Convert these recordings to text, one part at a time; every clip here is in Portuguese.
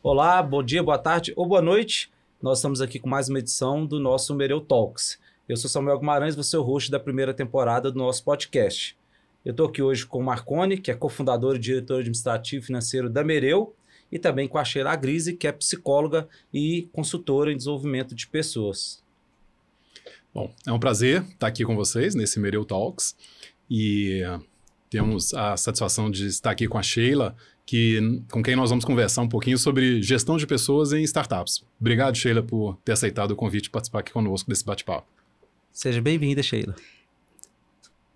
Olá, bom dia, boa tarde ou boa noite. Nós estamos aqui com mais uma edição do nosso Mereu Talks. Eu sou Samuel Guimarães, você é o host da primeira temporada do nosso podcast. Eu estou aqui hoje com o Marcone, que é cofundador e diretor administrativo e financeiro da Mereu, e também com a Sheila Grise, que é psicóloga e consultora em desenvolvimento de pessoas. Bom, é um prazer estar aqui com vocês nesse Mereu Talks e temos a satisfação de estar aqui com a Sheila, que, com quem nós vamos conversar um pouquinho sobre gestão de pessoas em startups. Obrigado, Sheila, por ter aceitado o convite de participar aqui conosco desse bate-papo. Seja bem-vinda, Sheila.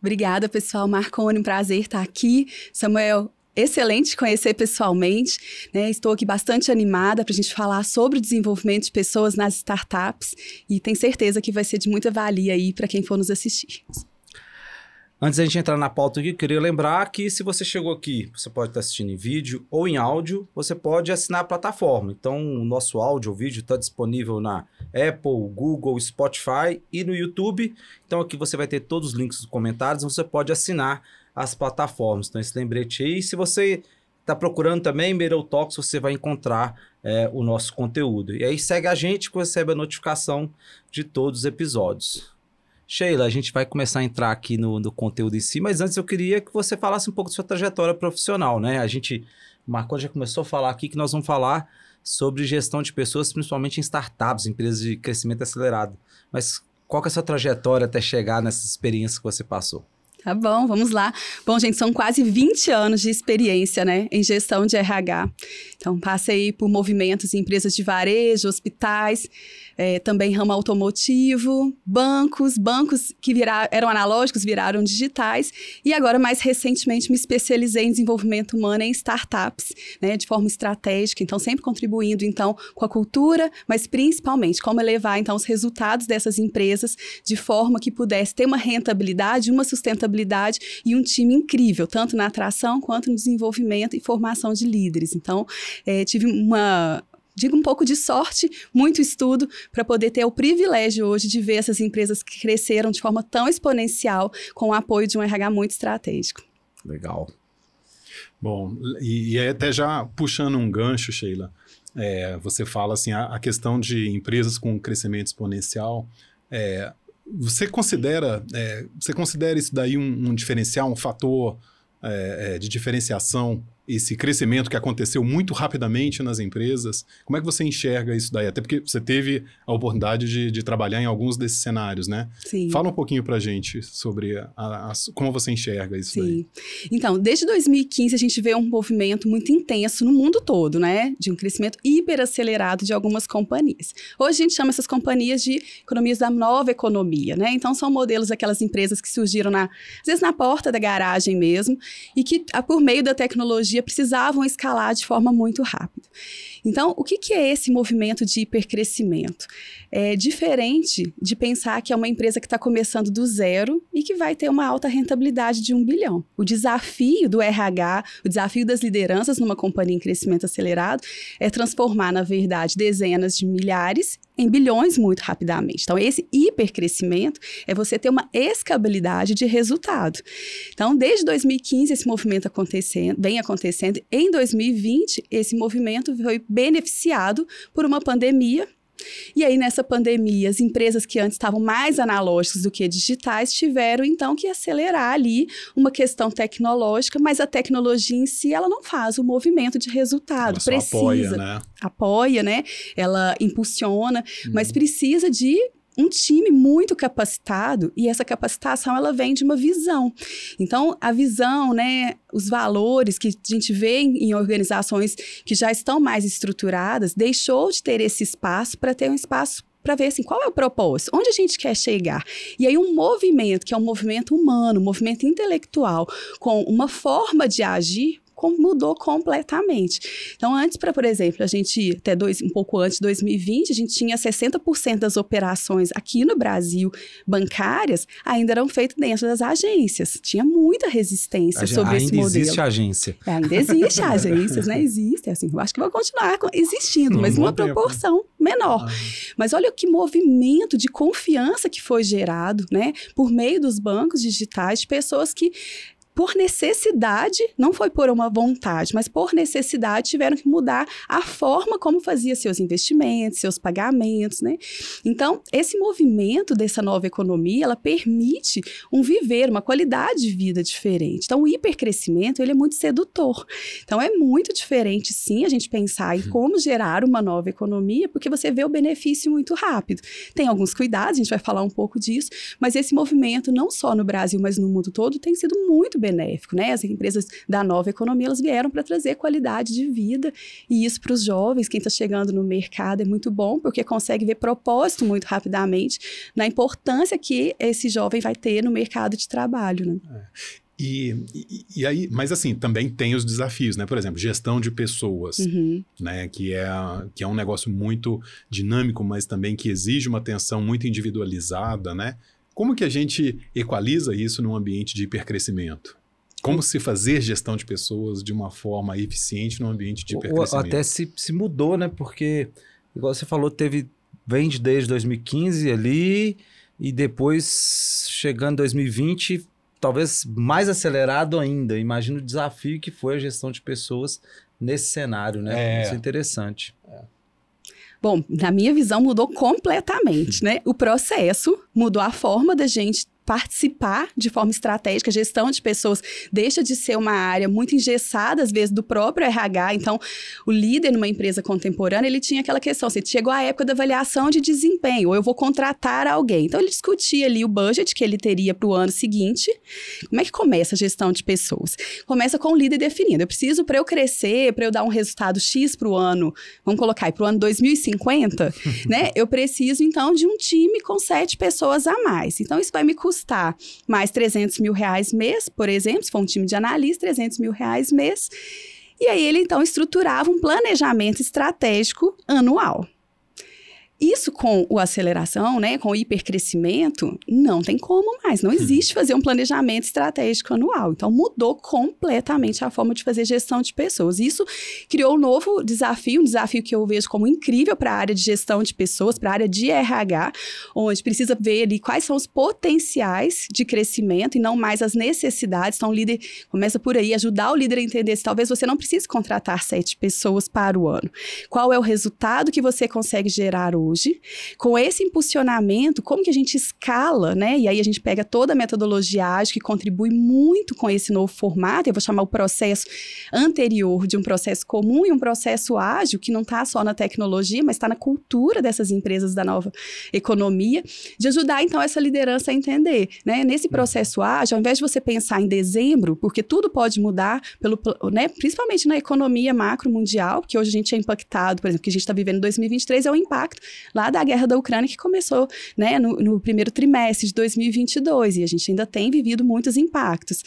Obrigada, pessoal. Marconi, um prazer estar aqui. Samuel, excelente conhecer pessoalmente. Né? Estou aqui bastante animada para a gente falar sobre o desenvolvimento de pessoas nas startups e tenho certeza que vai ser de muita valia aí para quem for nos assistir. Antes da gente entrar na pauta aqui, queria lembrar que se você chegou aqui, você pode estar assistindo em vídeo ou em áudio, você pode assinar a plataforma. Então, o nosso áudio ou vídeo está disponível na Apple, Google, Spotify e no YouTube. Então, aqui você vai ter todos os links nos comentários, você pode assinar as plataformas. Então, esse lembrete aí. Se você está procurando também Mereu Talks, você vai encontrar é, o nosso conteúdo. E aí segue a gente que recebe a notificação de todos os episódios. Sheila, a gente vai começar a entrar aqui no, no, conteúdo em si, mas antes eu queria que você falasse um pouco da sua trajetória profissional, né? A gente, Marco já começou a falar aqui que nós vamos falar sobre gestão de pessoas, principalmente em startups, empresas de crescimento acelerado. Mas qual que é a sua trajetória até chegar nessas experiências que você passou? Tá bom, vamos lá. Bom, gente, são quase 20 anos de experiência, né, em gestão de RH. Então, passei por movimentos em empresas de varejo, hospitais, é, também ramo automotivo, bancos, bancos que virar, eram analógicos viraram digitais e agora, mais recentemente, me especializei em desenvolvimento humano em startups, né, de forma estratégica, então sempre contribuindo, então, com a cultura, mas principalmente como elevar, então, os resultados dessas empresas de forma que pudesse ter uma rentabilidade, uma sustentabilidade e um time incrível, tanto na atração quanto no desenvolvimento e formação de líderes. Então, é, tive uma digo um pouco de sorte, muito estudo, para poder ter o privilégio hoje de ver essas empresas que cresceram de forma tão exponencial com o apoio de um RH muito estratégico. Legal. Bom, e, e até já puxando um gancho, Sheila, é, você fala assim, a, a, questão de empresas com crescimento exponencial, é, você considera, é, você considera isso daí um, um diferencial, um fator é, é, de diferenciação esse crescimento que aconteceu muito rapidamente nas empresas. Como é que você enxerga isso daí? Até porque você teve a oportunidade de, de trabalhar em alguns desses cenários, né? Sim. Fala um pouquinho para a gente sobre a, a, como você enxerga isso Sim. daí. Então, desde 2015 a gente vê um movimento muito intenso no mundo todo, né? De um crescimento hiperacelerado de algumas companhias. Hoje a gente chama essas companhias de economias da nova economia, né? Então, são modelos daquelas empresas que surgiram, na, às vezes, na porta da garagem mesmo, e que, por meio da tecnologia precisavam escalar de forma muito rápida. Então, o que, que é esse movimento de hipercrescimento? É diferente de pensar que é uma empresa que está começando do zero e que vai ter uma alta rentabilidade de um bilhão. O desafio do RH, o desafio das lideranças numa companhia em crescimento acelerado é transformar, na verdade, dezenas de milhares em bilhões muito rapidamente. Então, esse hipercrescimento é você ter uma escabilidade de resultado. Então, desde 2015, esse movimento acontecendo, vem acontecendo. Em 2020, esse movimento foi beneficiado por uma pandemia e aí, nessa pandemia, as empresas que antes estavam mais analógicas do que digitais tiveram, então, que acelerar ali uma questão tecnológica, mas a tecnologia em si, ela não faz o movimento de resultado. Ela precisa. Apoia, né? Apoia, né? Ela impulsiona, uhum. mas precisa de um time muito capacitado e essa capacitação ela vem de uma visão. Então, a visão, né, os valores que a gente vê em, organizações que já estão mais estruturadas, deixou de ter esse espaço para ter um espaço para ver assim, qual é o propósito, onde a gente quer chegar. E aí um movimento, que é um movimento humano, um movimento intelectual, com uma forma de agir, mudou completamente. Então, antes, para, por exemplo, a gente, até dois, um pouco antes de 2020, a gente tinha 60% das operações aqui no Brasil bancárias ainda eram feitas dentro das agências. Tinha muita resistência sobre esse modelo. Ainda existe agência. É, ainda existe agências, né? Existem, assim. Eu acho que vai continuar existindo, mas numa proporção menor. Ah. Mas olha que movimento de confiança que foi gerado, né? Por meio dos bancos digitais, de pessoas que por necessidade, não foi por uma vontade, mas por necessidade tiveram que mudar a forma como fazia seus investimentos, seus pagamentos, né? Então, esse movimento dessa nova economia, ela permite um viver, uma qualidade de vida diferente. Então, o hipercrescimento, ele é muito sedutor. Então, é muito diferente, sim, a gente pensar em uhum. como gerar uma nova economia, porque você vê o benefício muito rápido. Tem alguns cuidados, a gente vai falar um pouco disso, mas esse movimento, não só no Brasil, mas no mundo todo, tem sido muito benéfico, né? As empresas da nova economia, elas vieram para trazer qualidade de vida e isso para os jovens, quem está chegando no mercado é muito bom, porque consegue ver propósito muito rapidamente na importância que esse jovem vai ter no mercado de trabalho, né? É. E, e, e, aí, mas assim, também tem os desafios, né? Por exemplo, gestão de pessoas, uhum. né? Que é, que é um negócio muito dinâmico, mas também que exige uma atenção muito individualizada, né? Como que a gente equaliza isso num ambiente de hipercrescimento? Como se fazer gestão de pessoas de uma forma eficiente num ambiente de hipercrescimento? Ou até se, se mudou, né? Porque, igual você falou, teve vende desde 2015 ali e depois chegando 2020 talvez mais acelerado ainda. Imagina o desafio que foi a gestão de pessoas nesse cenário, né? É. Isso é interessante. É. Bom, na minha visão mudou completamente, né? O processo mudou a forma da gente participar de forma estratégica, gestão de pessoas deixa de ser uma área muito engessada, às vezes, do próprio RH. Então, o líder numa empresa contemporânea, ele tinha aquela questão, assim, chegou a época da avaliação de desempenho, ou eu vou contratar alguém. Então, ele discutia ali o budget que ele teria para o ano seguinte. Como é que começa a gestão de pessoas? Começa com o líder definindo. Eu preciso, para eu crescer, para eu dar um resultado X para o ano, vamos colocar aí, para o ano 2050, né? Eu preciso, então, de um time com sete pessoas a mais. Então, isso vai me custar custar mais 300 mil reais mês, por exemplo, se for um time de analista, 300 mil reais mês. E aí ele então estruturava um planejamento estratégico anual. Isso com o aceleração, né, com o hipercrescimento, não tem como mais. Não uhum. existe fazer um planejamento estratégico anual. Então, mudou completamente a forma de fazer gestão de pessoas. Isso criou um novo desafio, um desafio que eu vejo como incrível para a área de gestão de pessoas, para a área de RH, onde precisa ver ali quais são os potenciais de crescimento e não mais as necessidades. Então, o líder começa por aí, ajudar o líder a entender se talvez você não precise contratar sete pessoas para o ano. Qual é o resultado que você consegue gerar hoje? Hoje, com esse impulsionamento, como que a gente escala, né? E aí a gente pega toda a metodologia ágil que contribui muito com esse novo formato, eu vou chamar o processo anterior de um processo comum e um processo ágil, que não está só na tecnologia, mas está na cultura dessas empresas da nova economia, de ajudar então essa liderança a entender, né? Nesse processo ágil, ao invés de você pensar em dezembro, porque tudo pode mudar, pelo, né? principalmente na economia macro mundial, que hoje a gente é impactado, por exemplo, que a gente está vivendo em 2023, é o impacto lá da guerra da Ucrânia, que começou né, no, no, primeiro trimestre de 2022, e a gente ainda tem vivido muitos impactos.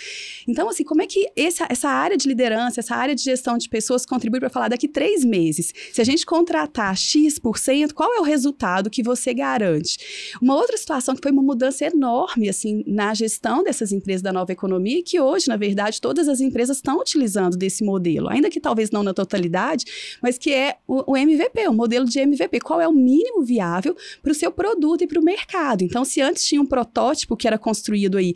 Então, assim, como é que essa, essa área de liderança, essa área de gestão de pessoas contribui para falar daqui três meses? Se a gente contratar X%, qual é o resultado que você garante? Uma outra situação que foi uma mudança enorme, assim, na gestão dessas empresas da nova economia, que hoje, na verdade, todas as empresas estão utilizando desse modelo, ainda que talvez não na totalidade, mas que é o, o MVP, o modelo de MVP. Qual é o mínimo mínimo viável para o seu produto e para o mercado. Então, se antes tinha um protótipo que era construído aí,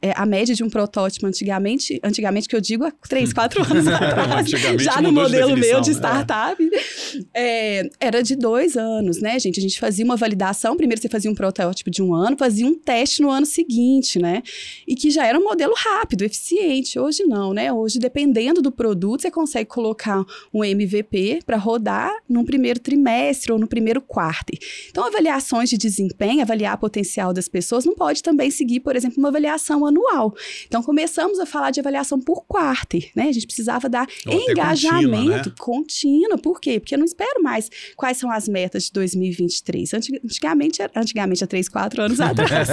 é, a média de um protótipo antigamente, antigamente que eu digo há três, quatro anos atrás, já no modelo de meu de né? startup, é. É, era de dois anos, né, gente? A gente fazia uma validação, primeiro você fazia um protótipo de um ano, fazia um teste no ano seguinte, né? E que já era um modelo rápido, eficiente. Hoje não, né? Hoje, dependendo do produto, você consegue colocar um MVP para rodar num primeiro trimestre ou no primeiro quarto. Então, avaliações de desempenho, avaliar o potencial das pessoas, não pode também seguir, por exemplo, uma avaliação anual. Então, começamos a falar de avaliação por quarter, né? A gente precisava dar Ou engajamento contínuo, né? contínuo. Por quê? Porque eu não espero mais quais são as metas de 2023. Antigamente, antigamente há três, quatro anos atrás,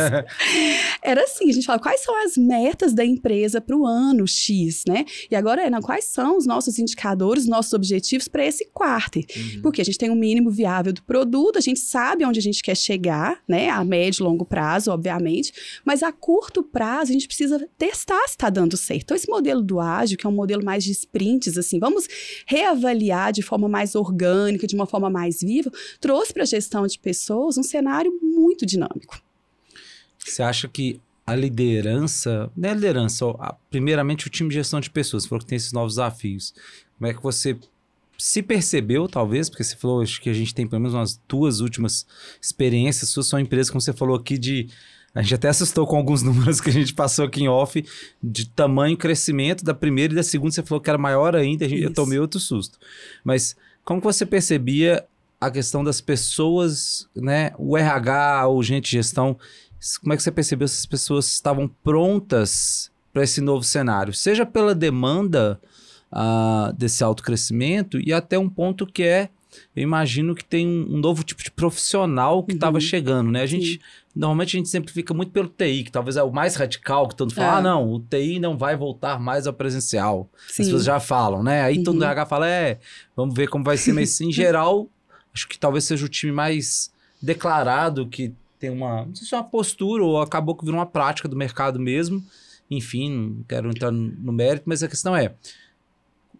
era assim, a gente fala quais são as metas da empresa para o ano X, né? E agora é, não, quais são os nossos indicadores, nossos objetivos para esse quarter? Uhum. Porque a gente tem um mínimo viável do produto, a gente sabe onde a gente quer chegar, né? A médio e longo prazo, obviamente, mas a curto prazo a gente precisa testar se está dando certo. Então, esse modelo do ágil, que é um modelo mais de sprints, assim, vamos reavaliar de forma mais orgânica, de uma forma mais viva, trouxe para a gestão de pessoas um cenário muito dinâmico. Você acha que a liderança, não é a liderança, primeiramente o time de gestão de pessoas, você falou que tem esses novos desafios. Como é que você se percebeu, talvez, porque você falou, acho que a gente tem pelo menos umas duas últimas experiências suas, são empresas, como você falou aqui, de. A gente até assustou com alguns números que a gente passou aqui em off, de tamanho e crescimento da primeira e da segunda, você falou que era maior ainda, a gente, eu tomei outro susto. Mas como que você percebia a questão das pessoas, né? O RH, o gente de gestão, como é que você percebeu se as pessoas estavam prontas para esse novo cenário? Seja pela demanda ah, desse alto crescimento e até um ponto que é, eu imagino que tem um, um novo tipo de profissional que estava Uhum. chegando, né? A gente, Sim. normalmente a gente sempre fica muito pelo TI, que talvez é o mais radical, que todo mundo fala, É. ah, não, o TI não vai voltar mais ao presencial. As Sim. pessoas já falam, né? Aí todo Uhum. mundo RH fala, é, vamos ver como vai ser, mas em geral, acho que talvez seja o time mais declarado, que tem uma, não sei se é uma postura ou acabou que virou uma prática do mercado mesmo. Enfim, não quero entrar no mérito, mas a questão é,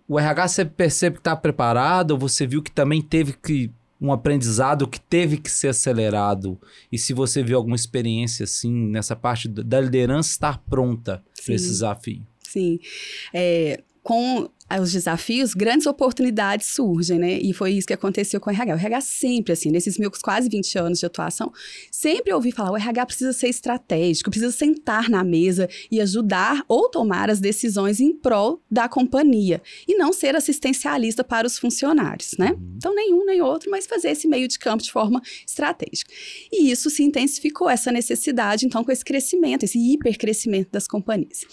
o RH você percebe que está preparado ou você viu que também teve que um aprendizado que teve que ser acelerado e se você viu alguma experiência assim nessa parte da liderança estar pronta para esse desafio. Sim. É, com os desafios, grandes oportunidades surgem, né? E foi isso que aconteceu com o RH. O RH sempre, assim, nesses meus quase 20 anos de atuação, sempre ouvi falar: o RH precisa ser estratégico, precisa sentar na mesa e ajudar ou tomar as decisões em prol da companhia e não ser assistencialista para os funcionários, né? Uhum. Então, nenhum nem outro, mas fazer esse meio de campo de forma estratégica. E isso se intensificou, essa necessidade, então, com esse crescimento, esse hipercrescimento das companhias.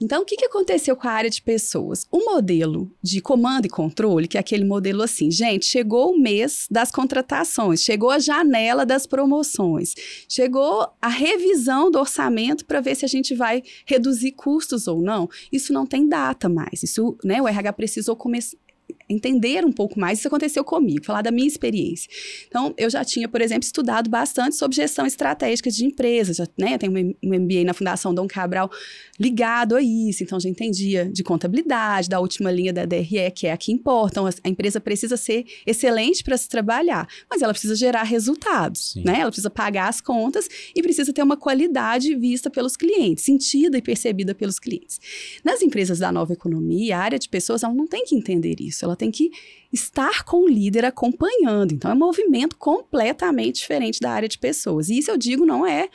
Então, o que, que aconteceu com a área de pessoas? O modelo de comando e controle, que é aquele modelo assim, gente, chegou o mês das contratações, chegou a janela das promoções, chegou a revisão do orçamento para ver se a gente vai reduzir custos ou não. Isso não tem data mais. Isso, né, o RH precisou começar entender um pouco mais. Isso aconteceu comigo, falar da minha experiência. Então, eu já tinha, por exemplo, estudado bastante sobre gestão estratégica de empresas. Já, né, eu tenho um MBA na Fundação Dom Cabral ligado a isso. Então, já entendia de contabilidade, da última linha da DRE, que é a que importa. Então, a, a empresa precisa ser excelente para se trabalhar, mas ela precisa gerar resultados, Sim. né? Ela precisa pagar as contas e precisa ter uma qualidade vista pelos clientes, sentida e percebida pelos clientes. Nas empresas da nova economia, a área de pessoas ela não tem que entender isso, ela tem que estar com o líder acompanhando. Então, é um movimento completamente diferente da área de pessoas. E isso eu digo não é,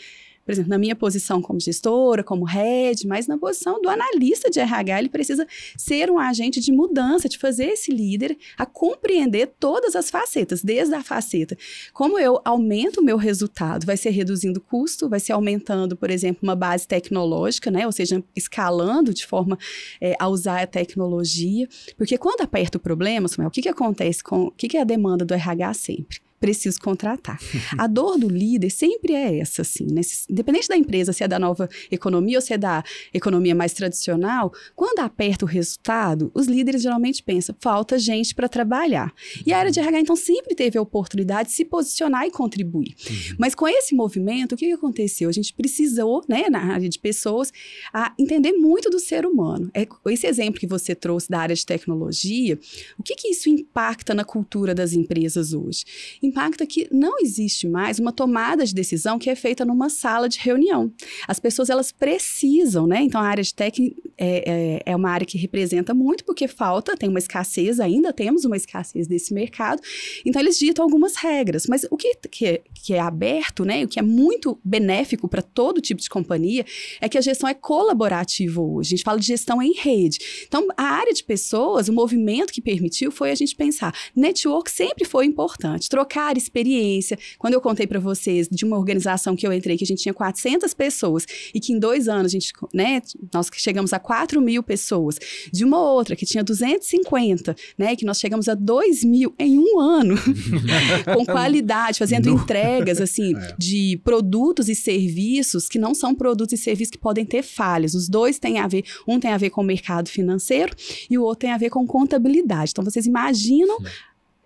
por exemplo, na minha posição como gestora, como head, mas na posição do analista de RH, ele precisa ser um agente de mudança, de fazer esse líder a compreender todas as facetas, desde a faceta. Como eu aumento o meu resultado, vai ser reduzindo custo, vai ser aumentando, por exemplo, uma base tecnológica, né? Ou seja, escalando de forma é, a usar a tecnologia. Porque quando aperta o problema, Samuel, o que, que acontece com. O que, que é a demanda do RH sempre? Preciso contratar. A dor do líder sempre é essa, assim, né? Independente da empresa, se é da nova economia ou se é da economia mais tradicional, quando aperta o resultado, os líderes geralmente pensam, falta gente para trabalhar. E a área de RH, então, sempre teve a oportunidade de se posicionar e contribuir. Mas com esse movimento, o que, aconteceu? A gente precisou, né, na área de pessoas, a entender muito do ser humano. É, esse exemplo que você trouxe da área de tecnologia, o que, que isso impacta na cultura das empresas hoje? Impacta que não existe mais uma tomada de decisão que é feita numa sala de reunião. As pessoas, elas precisam, né? Então, a área de tech é, é, é uma área que representa muito, porque falta, tem uma escassez, ainda temos uma escassez desse mercado. Então, eles ditam algumas regras. Mas o que, que, é, que é aberto, né? O que é muito benéfico para todo tipo de companhia é que a gestão é colaborativa hoje. A gente fala de gestão em rede. Então, a área de pessoas, o movimento que permitiu foi a gente pensar. Network sempre foi importante, trocar experiência. Quando eu contei para vocês de uma organização que eu entrei, que a gente tinha 400 pessoas e que em dois anos a gente, né, nós chegamos a 4 mil pessoas. De uma outra que tinha 250, né, que nós chegamos a 2 mil em um ano, com qualidade, fazendo No- entregas, assim, É. de produtos e serviços que não são produtos e serviços que podem ter falhas. Os dois têm a ver, um tem a ver com o mercado financeiro e o outro tem a ver com contabilidade. Então, vocês imaginam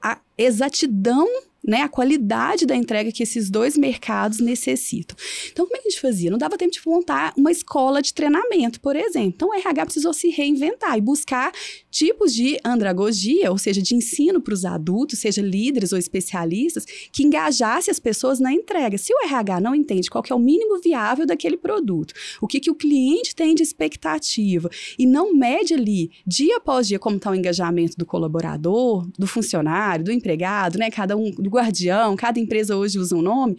a exatidão né, a qualidade da entrega que esses dois mercados necessitam. Então, como é que a gente fazia? Não dava tempo de montar uma escola de treinamento, por exemplo. Então, o RH precisou se reinventar e buscar tipos de andragogia, ou seja, de ensino para os adultos, seja líderes ou especialistas, que engajasse as pessoas na entrega. Se o RH não entende qual é o mínimo viável daquele produto, o que, que o cliente tem de expectativa, e não mede ali, dia após dia, como está o engajamento do colaborador, do funcionário, do empregado, né? Cada um, do guardião, cada empresa hoje usa um nome,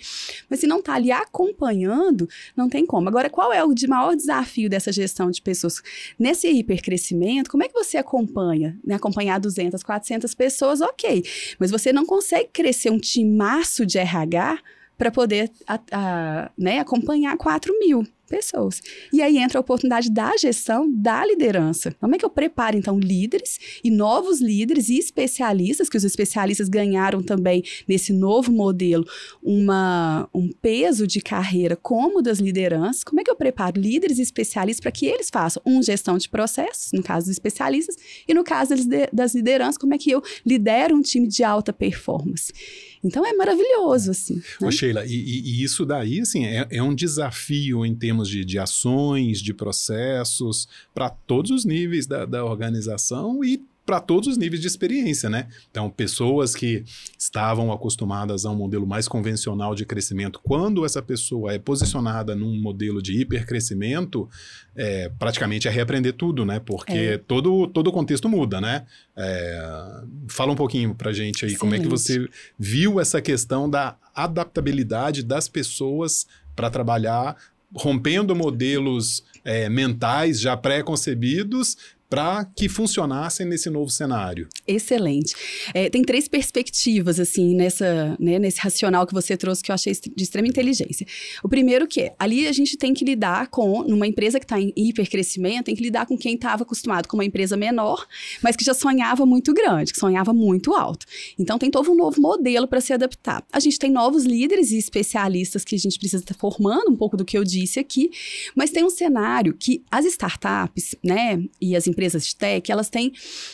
mas se não está ali acompanhando, não tem como. Agora, qual é o de maior desafio dessa gestão de pessoas? Nesse hipercrescimento, como é que você acompanha? Né? Acompanhar 200, 400 pessoas, ok, mas você não consegue crescer um timaço de RH para poder a, a, né, acompanhar 4 mil pessoas. E aí entra a oportunidade da gestão, da liderança. Como é que eu preparo, então, líderes e novos líderes e especialistas, que os especialistas ganharam também nesse novo modelo uma, um peso de carreira como das lideranças. Como é que eu preparo líderes e especialistas para que eles façam um gestão de processos, no caso dos especialistas, e no caso das lideranças, como é que eu lidero um time de alta performance? Então é maravilhoso, assim. Né? Ô, Sheila, e, e, isso daí, assim, é, é, um desafio em termos de, de ações, de processos, para todos os níveis da, da organização e para todos os níveis de experiência, né? Então, pessoas que estavam acostumadas a um modelo mais convencional de crescimento, quando essa pessoa é posicionada num modelo de hipercrescimento, é, praticamente é reaprender tudo, né? Porque é. todo, todo o contexto muda, né? É, fala um pouquinho para gente aí, Excelente. como é que você viu essa questão da adaptabilidade das pessoas para trabalhar rompendo modelos é, mentais já pré-concebidos para que funcionassem nesse novo cenário. Excelente. É, tem três perspectivas, assim, nessa, né, nesse racional que você trouxe, que eu achei de extrema inteligência. O primeiro que é, ali a gente tem que lidar com, numa empresa que está em hipercrescimento, tem que lidar com quem estava acostumado com uma empresa menor, mas que já sonhava muito grande, que sonhava muito alto. Então, tem todo um novo modelo para se adaptar. A gente tem novos líderes e especialistas que a gente precisa estar tá formando, um pouco do que eu disse aqui, mas tem um cenário que as startups, né, e as empresas de tech, elas têm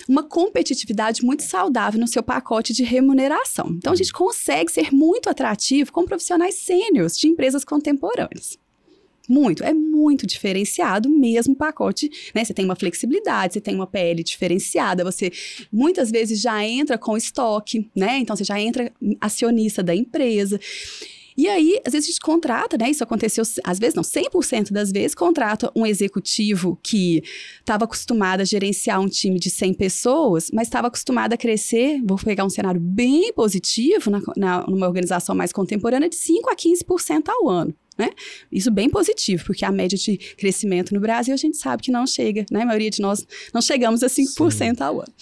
uma competitividade muito saudável no seu pacote de remuneração. Então, a gente consegue ser muito atrativo com profissionais sêniores de empresas contemporâneas. Muito, é muito diferenciado mesmo o pacote, né? Você tem uma flexibilidade, você tem uma PL diferenciada, você muitas vezes já entra com estoque, né? Então você já entra acionista da empresa. E aí, às vezes a gente contrata, né? Isso aconteceu, às vezes não, 100% das vezes, contrata um executivo que estava acostumado a gerenciar um time de 100 pessoas, mas estava acostumado a crescer, vou pegar um cenário bem positivo, na, na, numa organização mais contemporânea, de 5% a 15% ao ano. Né? Isso bem positivo, porque a média de crescimento no Brasil a gente sabe que não chega, né? A maioria de nós não chegamos a 5% Sim. ao ano.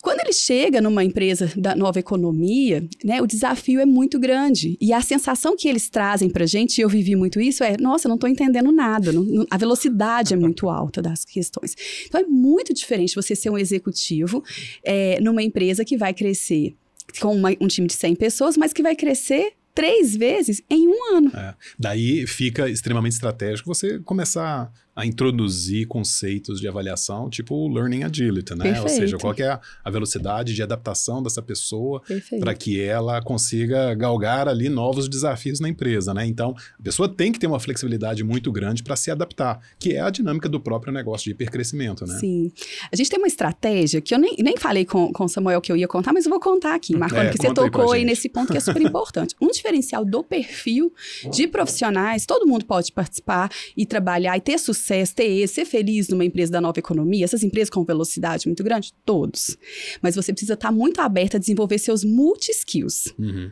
Quando ele chega numa empresa da nova economia, né, o desafio é muito grande. E a sensação que eles trazem para a gente, e eu vivi muito isso, é: nossa, não estou entendendo nada. Não, não, a velocidade é muito alta das questões. Então é muito diferente você ser um executivo é, numa empresa que vai crescer com uma, um time de 100 pessoas, mas que vai crescer três vezes em um ano. É. Daí fica extremamente estratégico você começar a introduzir conceitos de avaliação, tipo o Learning Agility, né? Perfeito. Ou seja, qual é a velocidade de adaptação dessa pessoa para que ela consiga galgar ali novos desafios na empresa, né? Então, a pessoa tem que ter uma flexibilidade muito grande para se adaptar, que é a dinâmica do próprio negócio de hipercrescimento, né? Sim. A gente tem uma estratégia que eu nem, nem falei com, o Samuel que eu ia contar, mas eu vou contar aqui, Marconi, é, que você tocou aí, aí nesse ponto que é super importante. Um diferencial do perfil de profissionais, todo mundo pode participar e trabalhar e ter sucesso ter ser feliz numa empresa da nova economia, essas empresas com velocidade muito grande? Todos. Mas você precisa estar muito aberto a desenvolver seus multi-skills. Uhum.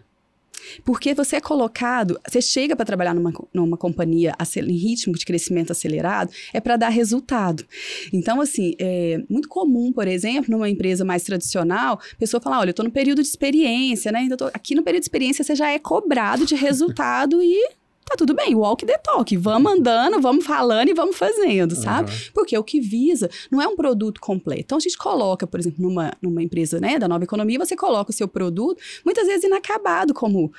Porque você é colocado, você chega para trabalhar numa, numa companhia em ritmo de crescimento acelerado, é para dar resultado. Então, assim, é muito comum, por exemplo, numa empresa mais tradicional, a pessoa falar: olha, eu estou no período de experiência, né? Ainda tô, aqui no período de experiência você já é cobrado de resultado e tá tudo bem, walk the talk, vamos andando, vamos falando e vamos fazendo, sabe? Uhum. Porque o que visa não é um produto completo. Então a gente coloca, por exemplo, numa, numa empresa né, da nova economia, você coloca o seu produto, muitas vezes inacabado, como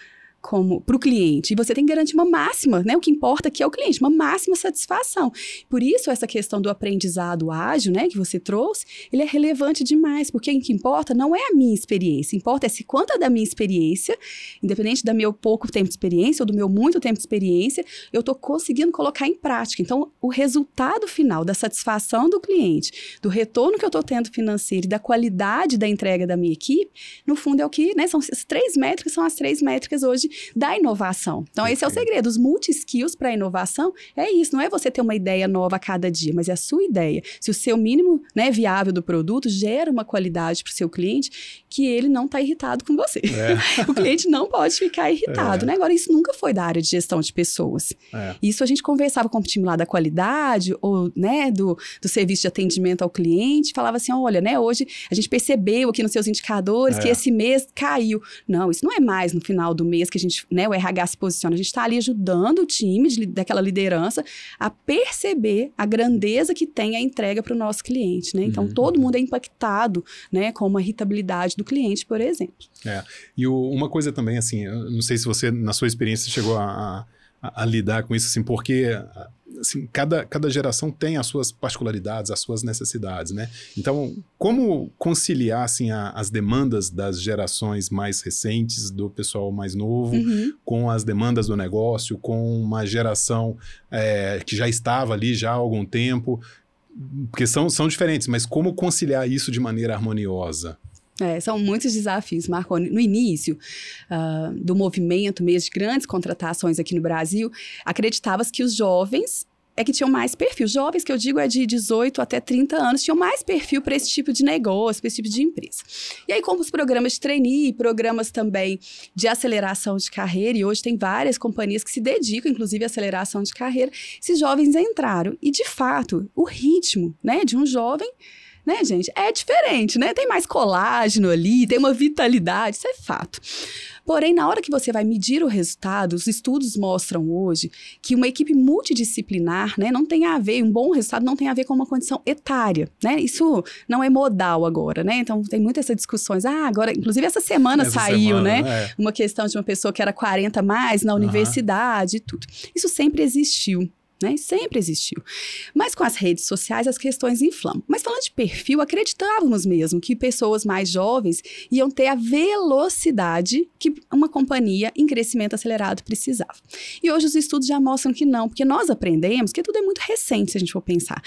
como para o cliente. E você tem que garantir uma máxima, né? O que importa aqui é o cliente, uma máxima satisfação. Por isso, essa questão do aprendizado ágil, né, que você trouxe, ele é relevante demais, porque o que importa não é a minha experiência, importa é se quanto da minha experiência, independente do meu pouco tempo de experiência ou do meu muito tempo de experiência, eu estou conseguindo colocar em prática. Então, o resultado final da satisfação do cliente, do retorno que eu estou tendo financeiro e da qualidade da entrega da minha equipe, no fundo é o que, né, são as três métricas, são as três métricas hoje da inovação. Então, esse é o segredo. Os multi-skills para a inovação é isso. Não é você ter uma ideia nova a cada dia, mas é a sua ideia. Se o seu mínimo né, viável do produto gera uma qualidade para o seu cliente, que ele não está irritado com você. É. o cliente não pode ficar irritado. É. Né? Agora, isso nunca foi da área de gestão de pessoas. É. Isso a gente conversava com o time lá da qualidade ou né, do, do serviço de atendimento ao cliente, falava assim: olha, né, hoje a gente percebeu aqui nos seus indicadores que é. esse mês caiu. Não, isso não é mais no final do mês que a gente, né, o RH se posiciona. A gente está ali ajudando o time de, daquela liderança a perceber a grandeza que tem a entrega para o nosso cliente, né? Então, uhum. todo mundo é impactado, né, com uma irritabilidade do cliente, por exemplo. É. E o, uma coisa também, assim, não sei se você, na sua experiência, chegou a, a, a lidar com isso, assim, porque assim, cada, cada geração tem as suas particularidades, as suas necessidades, né? Então, como conciliar, assim, a, as demandas das gerações mais recentes, do pessoal mais novo, uhum. com as demandas do negócio, com uma geração é, que já estava ali já há algum tempo, porque são, são diferentes, mas como conciliar isso de maneira harmoniosa? É, são muitos desafios, Marco. No início uh, do movimento mesmo de grandes contratações aqui no Brasil, acreditava-se que os jovens é que tinham mais perfil. Jovens, que eu digo, é de 18 até 30 anos, tinham mais perfil para esse tipo de negócio, para esse tipo de empresa. E aí, como os programas de trainee, programas também de aceleração de carreira, e hoje tem várias companhias que se dedicam, inclusive, à aceleração de carreira, esses jovens entraram. E, de fato, o ritmo né, de um jovem né, gente? É diferente, né? Tem mais colágeno ali, tem uma vitalidade, isso é fato. Porém, na hora que você vai medir o resultado, os estudos mostram hoje que uma equipe multidisciplinar, né, não tem a ver, um bom resultado não tem a ver com uma condição etária, né? Isso não é modal agora, né? Então, tem muitas essas discussões. Ah, agora, inclusive essa semana essa saiu, semana, né? É. Uma questão de uma pessoa que era 40 mais na universidade e tudo. Isso sempre existiu né? Sempre existiu. Mas com as redes sociais as questões inflamam. Mas falando de perfil, acreditávamos mesmo que pessoas mais jovens iam ter a velocidade que uma companhia em crescimento acelerado precisava. E hoje os estudos já mostram que não, porque nós aprendemos que tudo é muito recente se a gente for pensar.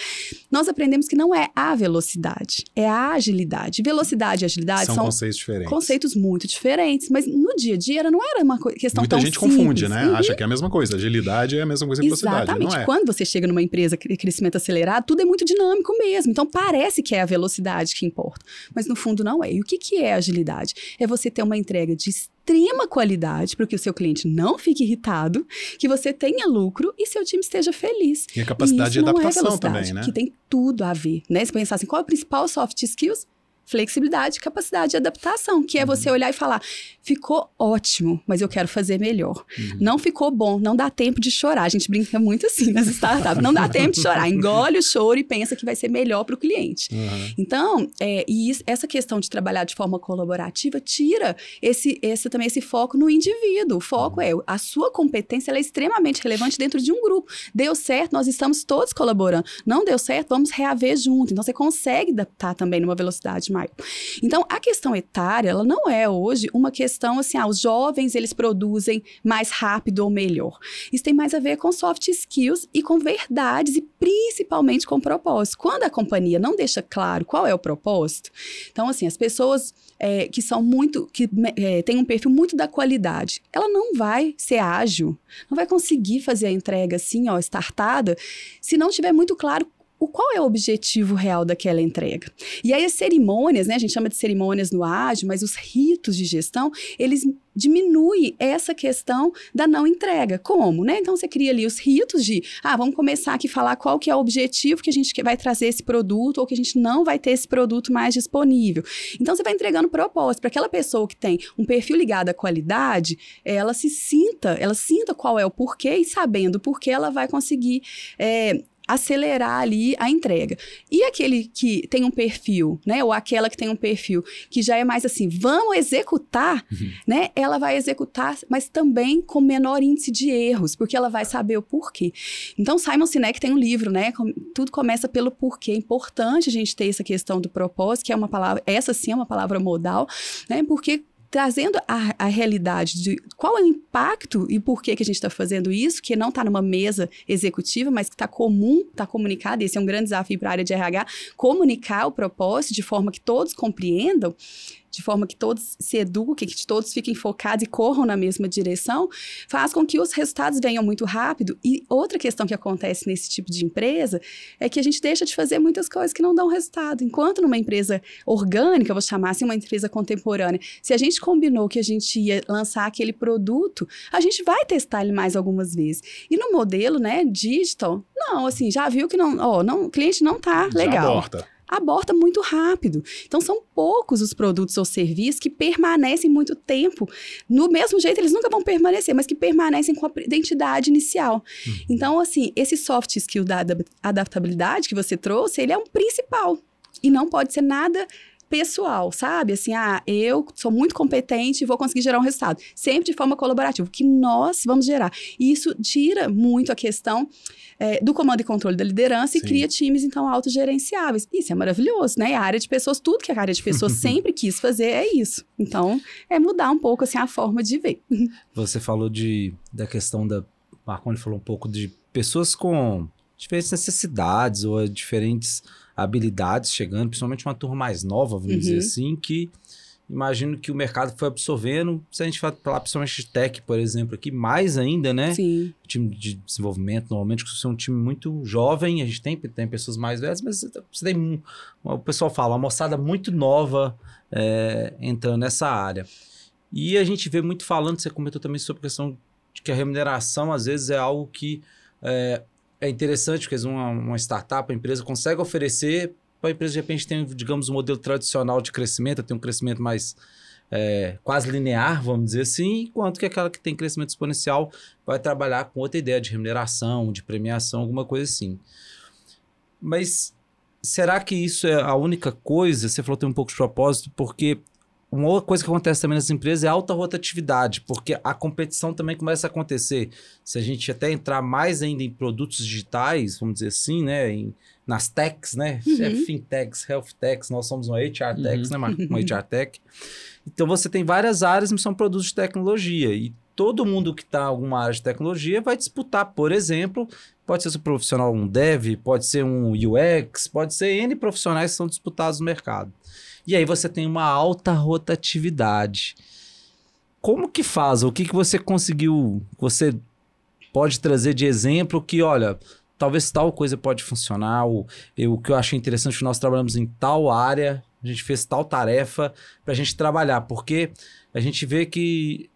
Nós aprendemos que não é a velocidade, é a agilidade. Velocidade e agilidade são, são conceitos diferentes. Conceitos muito diferentes, mas no dia a dia não era uma questão Muita tão gente simples. confunde, né? Uhum. Acha que é a mesma coisa. Agilidade é a mesma coisa que velocidade. Exatamente. É. Quando você chega numa empresa de crescimento acelerado, tudo é muito dinâmico mesmo. Então parece que é a velocidade que importa, mas no fundo não é. E o que, que é agilidade? É você ter uma entrega de extrema qualidade para que o seu cliente não fique irritado, que você tenha lucro e seu time esteja feliz. E a capacidade e de é adaptação é também, né? Que tem tudo a ver, né? Se pensar assim, qual é o principal soft skills? Flexibilidade, capacidade de adaptação, que é você uhum. olhar e falar: ficou ótimo, mas eu quero fazer melhor. Uhum. Não ficou bom, não dá tempo de chorar. A gente brinca muito assim nas startups: não dá tempo de chorar. Engole o choro e pensa que vai ser melhor para o cliente. Uhum. Então, é, e isso, essa questão de trabalhar de forma colaborativa tira esse, esse também esse foco no indivíduo. O foco uhum. é a sua competência é extremamente relevante dentro de um grupo. Deu certo, nós estamos todos colaborando. Não deu certo, vamos reaver junto. Então, você consegue adaptar também numa velocidade Então, a questão etária, ela não é hoje uma questão assim, ah, os jovens eles produzem mais rápido ou melhor. Isso tem mais a ver com soft skills e com verdades e principalmente com propósito. Quando a companhia não deixa claro qual é o propósito, então assim, as pessoas é, que são muito, que é, têm um perfil muito da qualidade, ela não vai ser ágil, não vai conseguir fazer a entrega assim, ó, startada, se não tiver muito claro o qual é o objetivo real daquela entrega. E aí as cerimônias, né, a gente chama de cerimônias no ágil, mas os ritos de gestão, eles diminuem essa questão da não entrega. Como, né? Então você cria ali os ritos de, ah, vamos começar aqui a falar qual que é o objetivo que a gente vai trazer esse produto ou que a gente não vai ter esse produto mais disponível. Então você vai entregando propósito para aquela pessoa que tem um perfil ligado à qualidade, ela se sinta, ela sinta qual é o porquê e sabendo o porquê ela vai conseguir é, acelerar ali a entrega. E aquele que tem um perfil, né, ou aquela que tem um perfil que já é mais assim, vamos executar, uhum. né, ela vai executar, mas também com menor índice de erros, porque ela vai saber o porquê. Então, Simon Sinek tem um livro, né, tudo começa pelo porquê. É importante a gente ter essa questão do propósito, que é uma palavra, essa sim é uma palavra modal, né, porque trazendo a, a realidade de qual é o impacto e por que, que a gente está fazendo isso, que não está numa mesa executiva, mas que está comum, está comunicado, esse é um grande desafio para a área de RH, comunicar o propósito de forma que todos compreendam, de forma que todos se eduquem, que todos fiquem focados e corram na mesma direção, faz com que os resultados venham muito rápido. E outra questão que acontece nesse tipo de empresa é que a gente deixa de fazer muitas coisas que não dão resultado. Enquanto numa empresa orgânica, vou chamar assim, uma empresa contemporânea, se a gente combinou que a gente ia lançar aquele produto, a gente vai testar ele mais algumas vezes. E no modelo, né, digital, não, assim, já viu que não, ó, não, o cliente não tá legal. Aborta aborta muito rápido. Então, são poucos os produtos ou serviços que permanecem muito tempo. No mesmo jeito, eles nunca vão permanecer, mas que permanecem com a identidade inicial. Uhum. Então, assim, esse soft skill da adaptabilidade que você trouxe, ele é um principal. E não pode ser nada pessoal, sabe? Assim, ah, eu sou muito competente e vou conseguir gerar um resultado. Sempre de forma colaborativa, que nós vamos gerar. E isso tira muito a questão é, do comando e controle da liderança Sim. e cria times, então, autogerenciáveis. Isso é maravilhoso, né? A área de pessoas, tudo que a área de pessoas sempre quis fazer é isso. Então, é mudar um pouco, assim, a forma de ver. Você falou de, da questão da... Marconi falou um pouco de pessoas com diferentes necessidades ou diferentes habilidades chegando, principalmente uma turma mais nova, vamos uhum. dizer assim, que imagino que o mercado foi absorvendo. Se a gente falar principalmente de tech, por exemplo, aqui, mais ainda, né? Sim. time de desenvolvimento, normalmente, você é um time muito jovem, a gente tem, tem pessoas mais velhas, mas você tem um, o pessoal fala, uma moçada muito nova é, entrando nessa área. E a gente vê muito falando, você comentou também sobre a questão de que a remuneração, às vezes, é algo que é, é interessante, porque uma, uma startup, a empresa consegue oferecer para a empresa, de repente, tem, digamos, um modelo tradicional de crescimento, tem um crescimento mais é, quase linear, vamos dizer assim, enquanto que aquela que tem crescimento exponencial vai trabalhar com outra ideia de remuneração, de premiação, alguma coisa assim. Mas será que isso é a única coisa? Você falou tem um pouco de propósito, porque uma outra coisa que acontece também nas empresas é alta rotatividade, porque a competição também começa a acontecer. Se a gente até entrar mais ainda em produtos digitais, vamos dizer assim, né? Em, nas techs, né? Uhum. É fintechs, health techs, nós somos uma HR techs, uhum. né, Uma HR tech. Então você tem várias áreas que são produtos de tecnologia. E todo mundo que está em alguma área de tecnologia vai disputar, por exemplo, pode ser um profissional, um dev, pode ser um UX, pode ser N profissionais que são disputados no mercado. E aí você tem uma alta rotatividade. Como que faz? O que, que você conseguiu? Você pode trazer de exemplo que, olha, talvez tal coisa pode funcionar. O, eu, que eu achei interessante que nós trabalhamos em tal área, a gente fez tal tarefa para a gente trabalhar, porque a gente vê que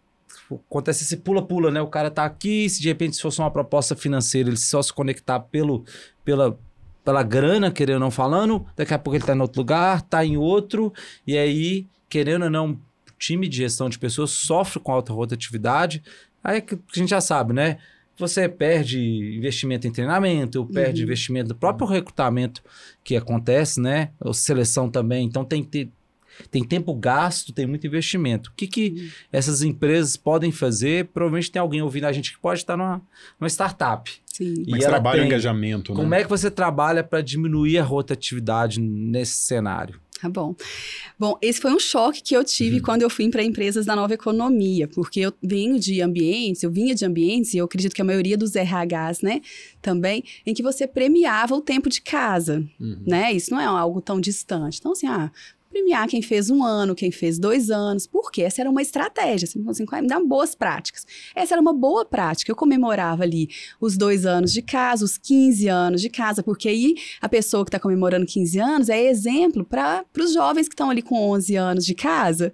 acontece esse pula-pula, né? O cara tá aqui, se de repente se fosse uma proposta financeira, ele só se conectar pelo, pela, pela grana, querendo ou não falando, daqui a pouco ele está em outro lugar, está em outro, e aí, querendo ou não, time de gestão de pessoas sofre com alta rotatividade. Aí que a gente já sabe, né? Você perde investimento em treinamento, perde uhum. investimento no próprio recrutamento que acontece, né? Ou seleção também. Então tem que ter tem tempo gasto, tem muito investimento. O que, que uhum. essas empresas podem fazer? Provavelmente tem alguém ouvindo a gente que pode estar numa, numa startup. Sim. Mas trabalha tem, o engajamento, né? Como é que você trabalha para diminuir a rotatividade nesse cenário? Tá bom. Bom, esse foi um choque que eu tive uhum. quando eu fui para empresas da nova economia, porque eu venho de ambientes, eu vinha de ambientes, e eu acredito que a maioria dos RHs, né, também, em que você premiava o tempo de casa, uhum. né? Isso não é algo tão distante. Então, assim, ah, premiar quem fez um ano, quem fez dois anos, porque essa era uma estratégia, assim, assim, me dá boas práticas. Essa era uma boa prática. Eu comemorava ali os dois anos de casa, os 15 anos de casa, porque aí a pessoa que está comemorando 15 anos é exemplo para os jovens que estão ali com 11 anos de casa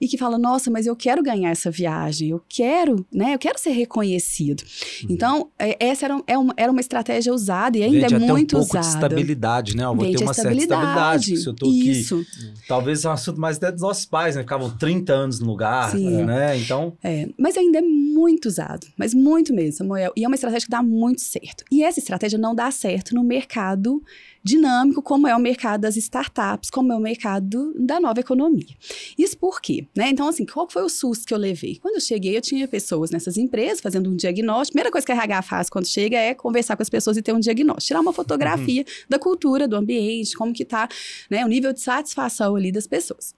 e que fala, nossa, mas eu quero ganhar essa viagem, eu quero, né, eu quero ser reconhecido. Uhum. Então, é, essa era, é uma, era uma estratégia usada e ainda Vende é muito um pouco usada. de estabilidade, né? Eu vou Vende ter uma certa estabilidade. Se eu tô Isso. aqui Talvez é um assunto mais até dos nossos pais, né? Ficavam 30 anos no lugar, Sim. né? Então, É, mas ainda é muito usado, mas muito mesmo, Samuel. E é uma estratégia que dá muito certo. E essa estratégia não dá certo no mercado dinâmico, como é o mercado das startups, como é o mercado da nova economia. Isso por quê? Né? Então, assim, qual foi o susto que eu levei? Quando eu cheguei, eu tinha pessoas nessas empresas fazendo um diagnóstico. A primeira coisa que a RH faz quando chega é conversar com as pessoas e ter um diagnóstico. Tirar uma fotografia da cultura, do ambiente, como que tá né, o nível de satisfação ali das pessoas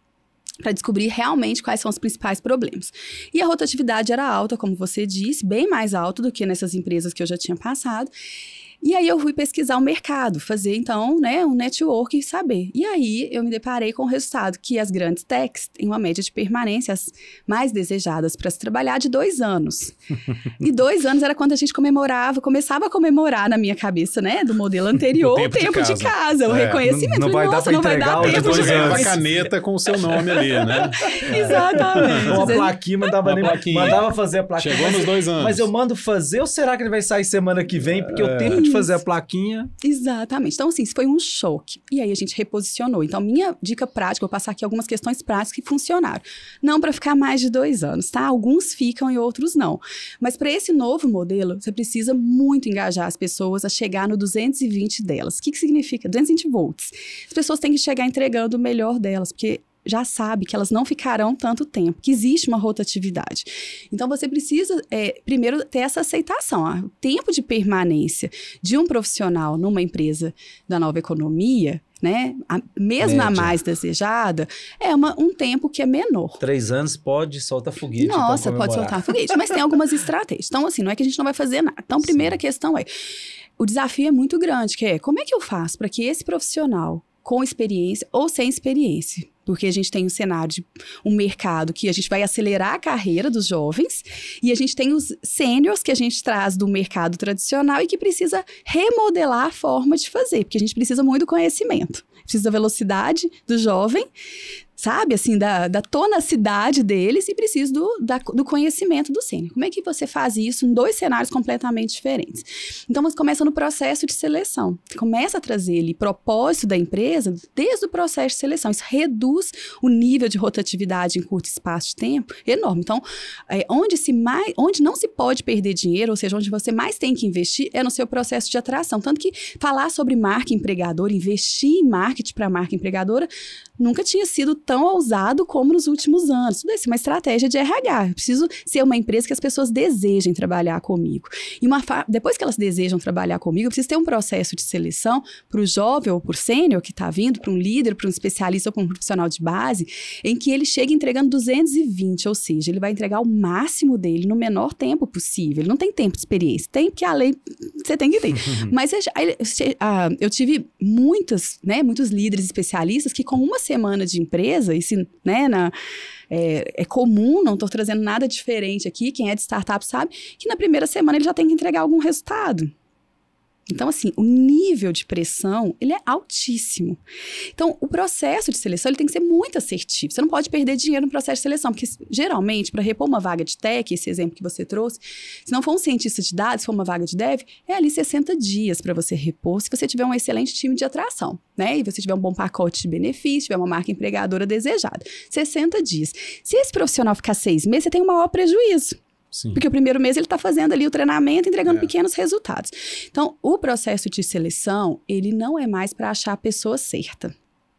para descobrir realmente quais são os principais problemas. E a rotatividade era alta, como você disse, bem mais alta do que nessas empresas que eu já tinha passado. E aí eu fui pesquisar o mercado, fazer então, né, um network e saber. E aí eu me deparei com o resultado que as grandes techs têm uma média de permanência as mais desejadas para se trabalhar de dois anos. e dois anos era quando a gente comemorava, começava a comemorar na minha cabeça, né, do modelo anterior, o tempo, de, casa. o É, reconhecimento. não- não vai dar Nossa, pra não vai dar o de tempo dois de Ganhava anos. a caneta com o seu nome ali, né? Exatamente. uma plaquinha, mandava, Uma nem- plaquinha. mandava fazer a plaquinha. Chegou mas, nos dois anos. mas eu mando fazer ou será que ele vai sair semana que vem? Porque o tempo de fazer a plaquinha. Exatamente. Então, assim, isso foi um choque. E aí a gente reposicionou. Então, minha dica prática, vou passar aqui algumas questões práticas que funcionaram. Não para ficar mais de dois anos, tá? Alguns ficam e outros não. Mas para esse novo modelo, você precisa muito engajar as pessoas a chegar no 220 delas. O que, que significa? 220 volts. As pessoas têm que chegar entregando o melhor delas, porque já sabe que elas não ficarão tanto tempo, que existe uma rotatividade. Então, você precisa, é, primeiro, ter essa aceitação. ó. O tempo de permanência de um profissional numa empresa da nova economia, né, a, mesmo a Média. mais desejada, é uma, um tempo que é menor. Três anos pode, solta foguete. então, Nossa, pode comemorar. soltar foguete, mas tem algumas estratégias. Então, assim, não é que a gente não vai fazer nada. Então, a primeira questão é: o desafio é muito grande, que é como é que eu faço para que esse profissional com experiência ou sem experiência, porque a gente tem um cenário de um mercado que a gente vai acelerar a carreira dos jovens e a gente tem os sêniors que a gente traz do mercado tradicional e que precisa remodelar a forma de fazer, porque a gente precisa muito do conhecimento. Precisa da velocidade do jovem, sabe, assim, da, da tonacidade deles e precisa do, da- do conhecimento do sênior. Como é que você faz isso em dois cenários completamente diferentes? Então, você começa no processo de seleção. Você começa a trazer ali propósito da empresa desde o processo de seleção. Isso reduz o nível de rotatividade em curto espaço de tempo enorme. Então, é, onde, se mais, onde não se pode perder dinheiro, ou seja, onde você mais tem que investir, é no seu processo de atração. Tanto que falar sobre marca empregadora, investir em marketing para marca empregadora, nunca tinha sido tão ousado como nos últimos anos. Tudo isso é uma estratégia de RH. Eu preciso ser uma empresa que as pessoas desejem trabalhar comigo. E uma fa- depois que elas desejam trabalhar comigo, eu preciso ter um processo de seleção para o jovem ou para o sênior que está vindo, para um líder, para um especialista ou para um profissional de base, em que ele chega entregando 220, ou seja, ele vai entregar o máximo dele no menor tempo possível. Ele não tem tempo de experiência, tem porque a lei você tem que ter. Mas ah, eu tive muitas, né, muitos líderes especialistas que com uma semana de empresa, e se, né, na, é, é comum, não estou trazendo nada diferente aqui, quem é de startup sabe, que na primeira semana ele já tem que entregar algum resultado. Então, assim, o nível de pressão, ele é altíssimo. Então, o processo de seleção, ele tem que ser muito assertivo. Você não pode perder dinheiro no processo de seleção, porque, geralmente, para repor uma vaga de tech, esse exemplo que você trouxe, se não for um cientista de dados, se for uma vaga de dev, é ali 60 dias para você repor, se você tiver um excelente time de atração, né? E você tiver um bom pacote de benefícios, tiver uma marca empregadora desejada. 60 dias. Se esse profissional ficar seis meses, você tem um maior prejuízo. Sim. Porque o primeiro mês ele está fazendo ali o treinamento, entregando É. pequenos resultados. Então, o processo de seleção, ele não é mais para achar a pessoa certa.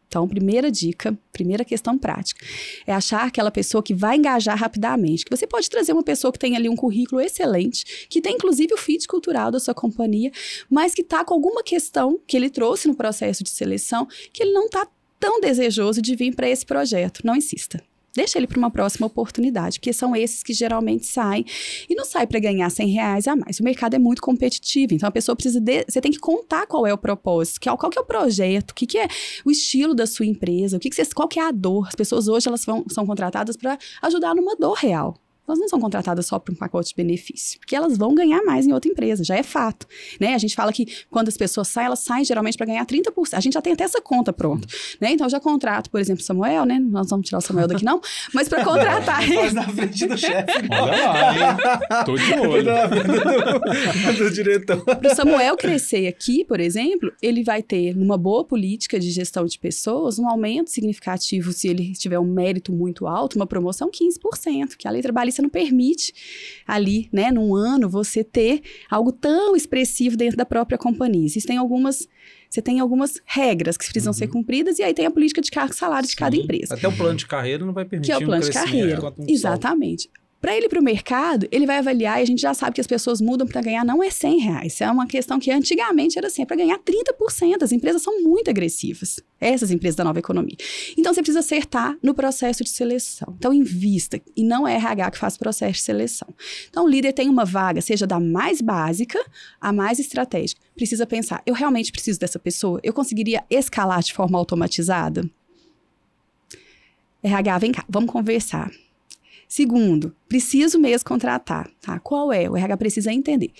Então, primeira dica, primeira questão prática, é achar aquela pessoa que vai engajar rapidamente. Que você pode trazer uma pessoa que tem ali um currículo excelente, que tem inclusive o fit cultural da sua companhia, mas que está com alguma questão que ele trouxe no processo de seleção, que ele não está tão desejoso de vir para esse projeto. Não insista. Deixa ele para uma próxima oportunidade, porque são esses que geralmente saem. E não sai para ganhar 100 reais a mais. O mercado é muito competitivo, então a pessoa precisa. De, você tem que contar qual é o propósito, qual, que é o projeto, o que, que é o estilo da sua empresa, o que, que qual que é a dor. As pessoas hoje elas vão, são contratadas para ajudar numa dor real. Elas não são contratadas só para um pacote de benefício, porque elas vão ganhar mais em outra empresa, já é fato. Né? A gente fala que quando as pessoas saem, elas saem geralmente para ganhar 30%. A gente já tem até essa conta pronta. Né? Então, eu já contrato, por exemplo, Samuel, né? Nós vamos tirar o Samuel daqui, não, mas para contratar. Faz na frente do chefe. Olha lá, hein? Tô de olho. do, do diretor. Para o Samuel crescer aqui, por exemplo, ele vai ter, numa boa política de gestão de pessoas, um aumento significativo, se ele tiver um mérito muito alto, uma promoção 15%, que a lei trabalhista não permite ali, né, num ano, você ter algo tão expressivo dentro da própria companhia. Existem algumas você tem algumas regras que precisam Uhum. ser cumpridas e aí tem a política de cargo e salário de cada empresa. Até o plano de carreira não vai permitir Que é o um plano de crescimento carreira. um Exatamente. Para ele para o mercado, ele vai avaliar, e a gente já sabe que as pessoas mudam para ganhar não é 100 reais. Isso é uma questão que antigamente era assim, é para ganhar 30%. As empresas são muito agressivas, essas empresas da nova economia. Então você precisa acertar no processo de seleção. Então invista, e não é RH que faz processo de seleção. Então o líder tem uma vaga, seja da mais básica à mais estratégica. Precisa pensar, eu realmente preciso dessa pessoa? Eu conseguiria escalar de forma automatizada? RH, vem cá, vamos conversar. Segundo, preciso mesmo contratar, tá? Qual é? O RH precisa entender.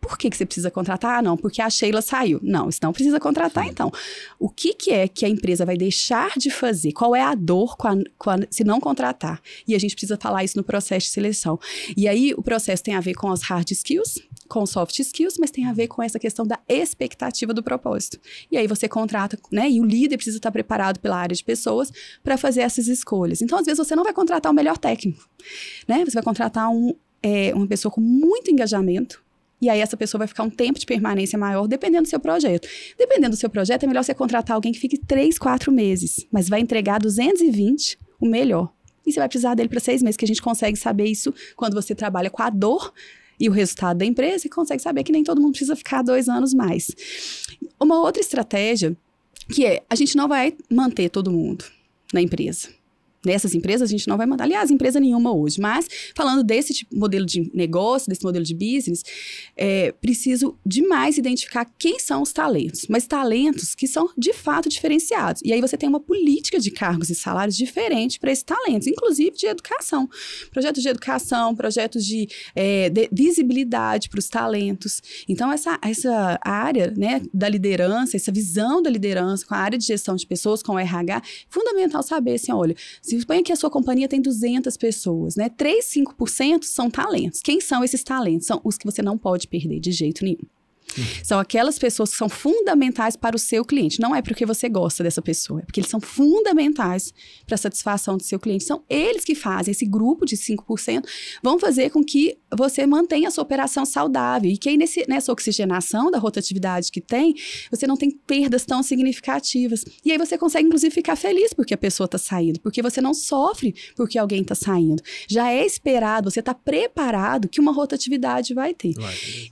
Por que, que você precisa contratar? Ah, não, porque a Sheila saiu. Não, não precisa contratar, então. O que, que é que a empresa vai deixar de fazer? Qual é a dor com a- com a- se não contratar? E a gente precisa falar isso no processo de seleção. E aí, o processo tem a ver com as hard skills, com soft skills, mas tem a ver com essa questão da expectativa do propósito. E aí você contrata, né? E o líder precisa estar preparado pela área de pessoas para fazer essas escolhas. Então, às vezes, você não vai contratar o melhor técnico, né? Você vai contratar um, é, uma pessoa com muito engajamento. E aí essa pessoa vai ficar um tempo de permanência maior, dependendo do seu projeto. Dependendo do seu projeto, é melhor você contratar alguém que fique 3, 4 meses, mas vai entregar 220, o melhor. E você vai precisar dele para seis meses, que a gente consegue saber isso quando você trabalha com a dor e o resultado da empresa e consegue saber que nem todo mundo precisa ficar dois anos mais. Uma outra estratégia que é, a gente não vai manter todo mundo na empresa. Nessas empresas a gente não vai mandar. Aliás, empresa nenhuma hoje. Mas, falando desse tipo, modelo de negócio, desse modelo de business, é preciso demais identificar quem são os talentos. Mas talentos que são, de fato, diferenciados. E aí você tem uma política de cargos e salários diferente para esses talentos, inclusive de educação. Projetos de educação, projetos de, é, de visibilidade para os talentos. Então, essa, essa área né, da liderança, essa visão da liderança com a área de gestão de pessoas, com o RH, fundamental saber assim, olha, se suponha que a sua companhia tem 200 pessoas, né? 3, 5% são talentos. Quem são esses talentos? São os que você não pode perder de jeito nenhum. São aquelas pessoas que são fundamentais para o seu cliente. Não é porque você gosta dessa pessoa, é porque eles são fundamentais para a satisfação do seu cliente. São eles que fazem, esse grupo de 5%, vão fazer com que você mantenha a sua operação saudável. E que aí nesse, nessa oxigenação da rotatividade que tem, você não tem perdas tão significativas. E aí você consegue, inclusive, ficar feliz porque a pessoa está saindo, porque você não sofre porque alguém está saindo. Já é esperado, você está preparado que uma rotatividade vai ter.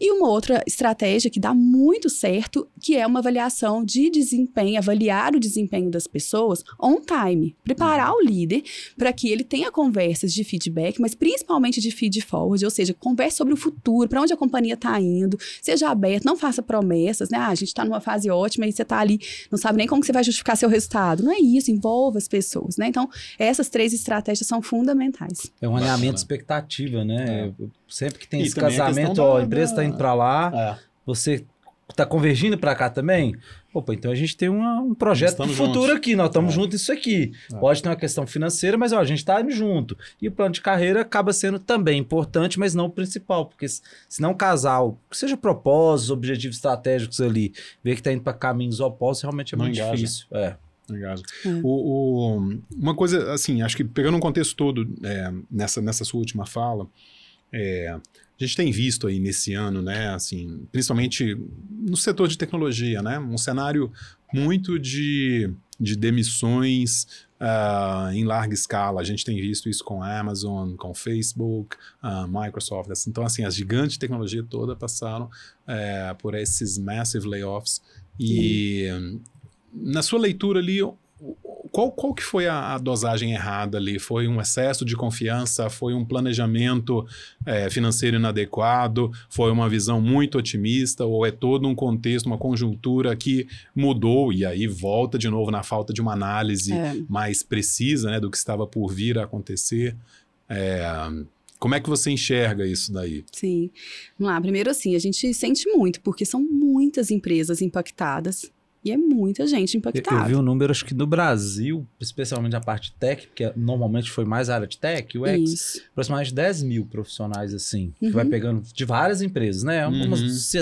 E uma outra estratégia que dá muito certo, que é uma avaliação de desempenho, avaliar o desempenho das pessoas on time. Preparar o líder para que ele tenha conversas de feedback, mas principalmente de feed forward, ou seja, converse sobre o futuro, para onde a companhia está indo, seja aberto, não faça promessas, né? Ah, a gente está numa fase ótima e você está ali, não sabe nem como que você vai justificar seu resultado. Não é isso, envolva as pessoas, né? Então, essas três estratégias são fundamentais. É um alinhamento de expectativa, né? Sempre que tem E esse casamento, ó, a empresa está indo para lá, É. você está convergindo para cá também. Opa, então a gente tem uma- um projeto o Estamos futuro juntos. aqui, nós estamos É. juntos isso aqui. É. Pode ter uma questão financeira, mas ó, a gente está junto. E o plano de carreira acaba sendo também importante, mas não o principal, porque se se não casal, que seja propósitos, objetivos estratégicos ali, ver que está indo para caminhos opostos, realmente é Não muito engaja. difícil. É. Legal. É. O, o- uma coisa, assim, acho que pegando um contexto todo é, nessa, nessa sua última fala, é, a gente tem visto aí nesse ano, né, assim, principalmente no setor de tecnologia, né, um cenário muito de, de demissões ah, em larga escala. A gente tem visto isso com a Amazon, com Facebook, a Microsoft. assim. Então, assim, as gigantes de tecnologia toda passaram é, por esses massive layoffs e na sua leitura ali, qual, qual que foi a, a dosagem errada ali? Foi um excesso de confiança? Foi um planejamento eh, financeiro inadequado? Foi uma visão muito otimista? Ou é todo um contexto, uma conjuntura que mudou e aí volta de novo na falta de uma análise É. mais precisa né, do que estava por vir a acontecer? É, Como é que você enxerga isso daí? Sim. Vamos lá. Primeiro, assim, a gente sente muito, porque são muitas empresas impactadas e é muita gente impactada. eu vi um número, acho que no Brasil, especialmente a parte tech, que normalmente foi mais área de tech, o X, aproximadamente 10 mil profissionais, assim, que Uhum. vai pegando de várias empresas, né? Uhum. Umas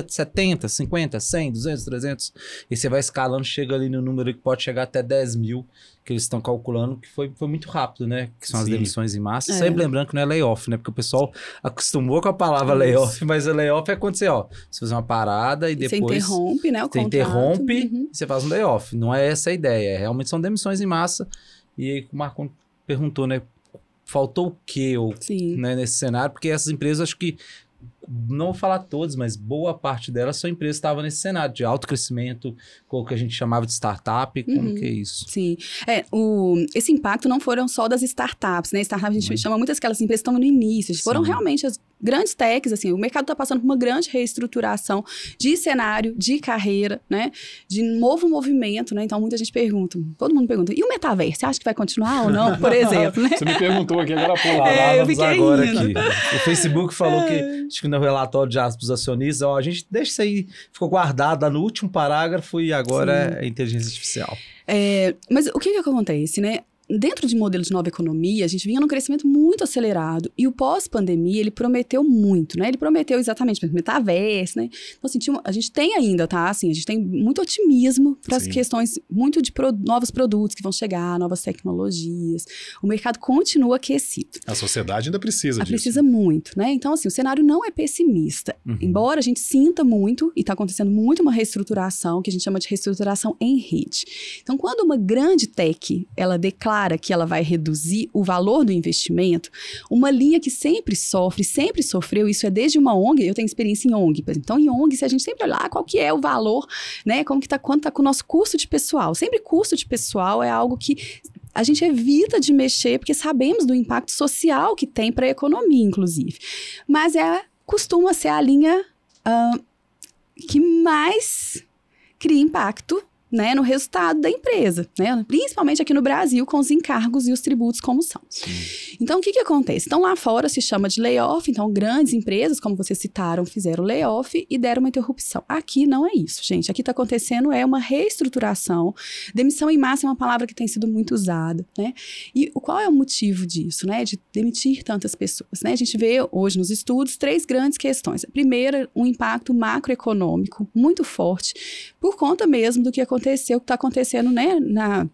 70, 50, 100, 200, 300, e você vai escalando, chega ali no número que pode chegar até 10 mil, que eles estão calculando, que foi, foi muito rápido, né? Que são as Sim. demissões em massa. É. Sempre lembrando que não é layoff, né? Porque o pessoal acostumou com a palavra Isso. layoff, mas o layoff é quando você, ó, você faz uma parada e Você depois... interrompe, né? O Você contrato. interrompe Uhum. e você faz um layoff. Não é essa a ideia. Realmente são demissões em massa. E aí o Marcon perguntou, né? Faltou o quê ou, Sim. né, nesse cenário? Porque essas empresas, acho que, não vou falar todas, mas boa parte delas são empresas que estavam nesse cenário de alto crescimento, com o que a gente chamava de startup. Como Uhum. que é isso? Sim. É, o, esse impacto não foram só das startups, né? Startups a gente Uhum. chama muitas aquelas empresas que estão no início. Foram realmente as grandes techs, assim. O mercado está passando por uma grande reestruturação de cenário, de carreira, né? De novo movimento, né? Então, muita gente pergunta, todo mundo pergunta, e o metaverso? Você acha que vai continuar ou não, por exemplo, né? Você me perguntou aqui agora por lá. É, eu fiquei agora rindo. aqui. O Facebook falou que, acho que no relatório de aspas acionistas, ó, a gente deixa isso aí, ficou guardado lá no último parágrafo e agora é inteligência artificial. É, mas o que, que acontece, né? Dentro de modelo de nova economia, a gente vinha num crescimento muito acelerado. E o pós-pandemia, ele prometeu muito, né? Ele prometeu exatamente, metaverso, né? Então, assim, tinha a gente tem ainda, tá? Assim, a gente tem muito otimismo para as questões, muito de pro- novos produtos que vão chegar, novas tecnologias. O mercado continua aquecido. A sociedade ainda precisa Ah, disso. precisa muito, né? Então, assim, o cenário não é pessimista. Uhum. Embora a gente sinta muito, e está acontecendo muito uma reestruturação, que a gente chama de reestruturação em rede. Então, quando uma grande tech, ela declara que ela vai reduzir o valor do investimento, uma linha que sempre sofre, sempre sofreu, isso é desde uma ONG, eu tenho experiência em ONG. Então, em ONG, se a gente sempre olhar qual que é o valor, né? Como que tá, quanto está com o nosso custo de pessoal. Sempre custo de pessoal é algo que a gente evita de mexer, porque sabemos do impacto social que tem para a economia, inclusive. Mas é, costuma ser a linha ah, que mais cria impacto né, no resultado da empresa, né? principalmente aqui no Brasil, com os encargos e os tributos como são. Então, o que, que acontece? Então, lá fora se chama de layoff, então grandes empresas, como vocês citaram, fizeram layoff e deram uma interrupção. Aqui não é isso, gente. Aqui está acontecendo é uma reestruturação. Demissão em massa é uma palavra que tem sido muito usada, né? E qual é o motivo disso, né? De demitir tantas pessoas, né? A gente vê hoje nos estudos três grandes questões. A primeira, um impacto macroeconômico muito forte, por conta mesmo do que aconteceu, que está acontecendo, né, na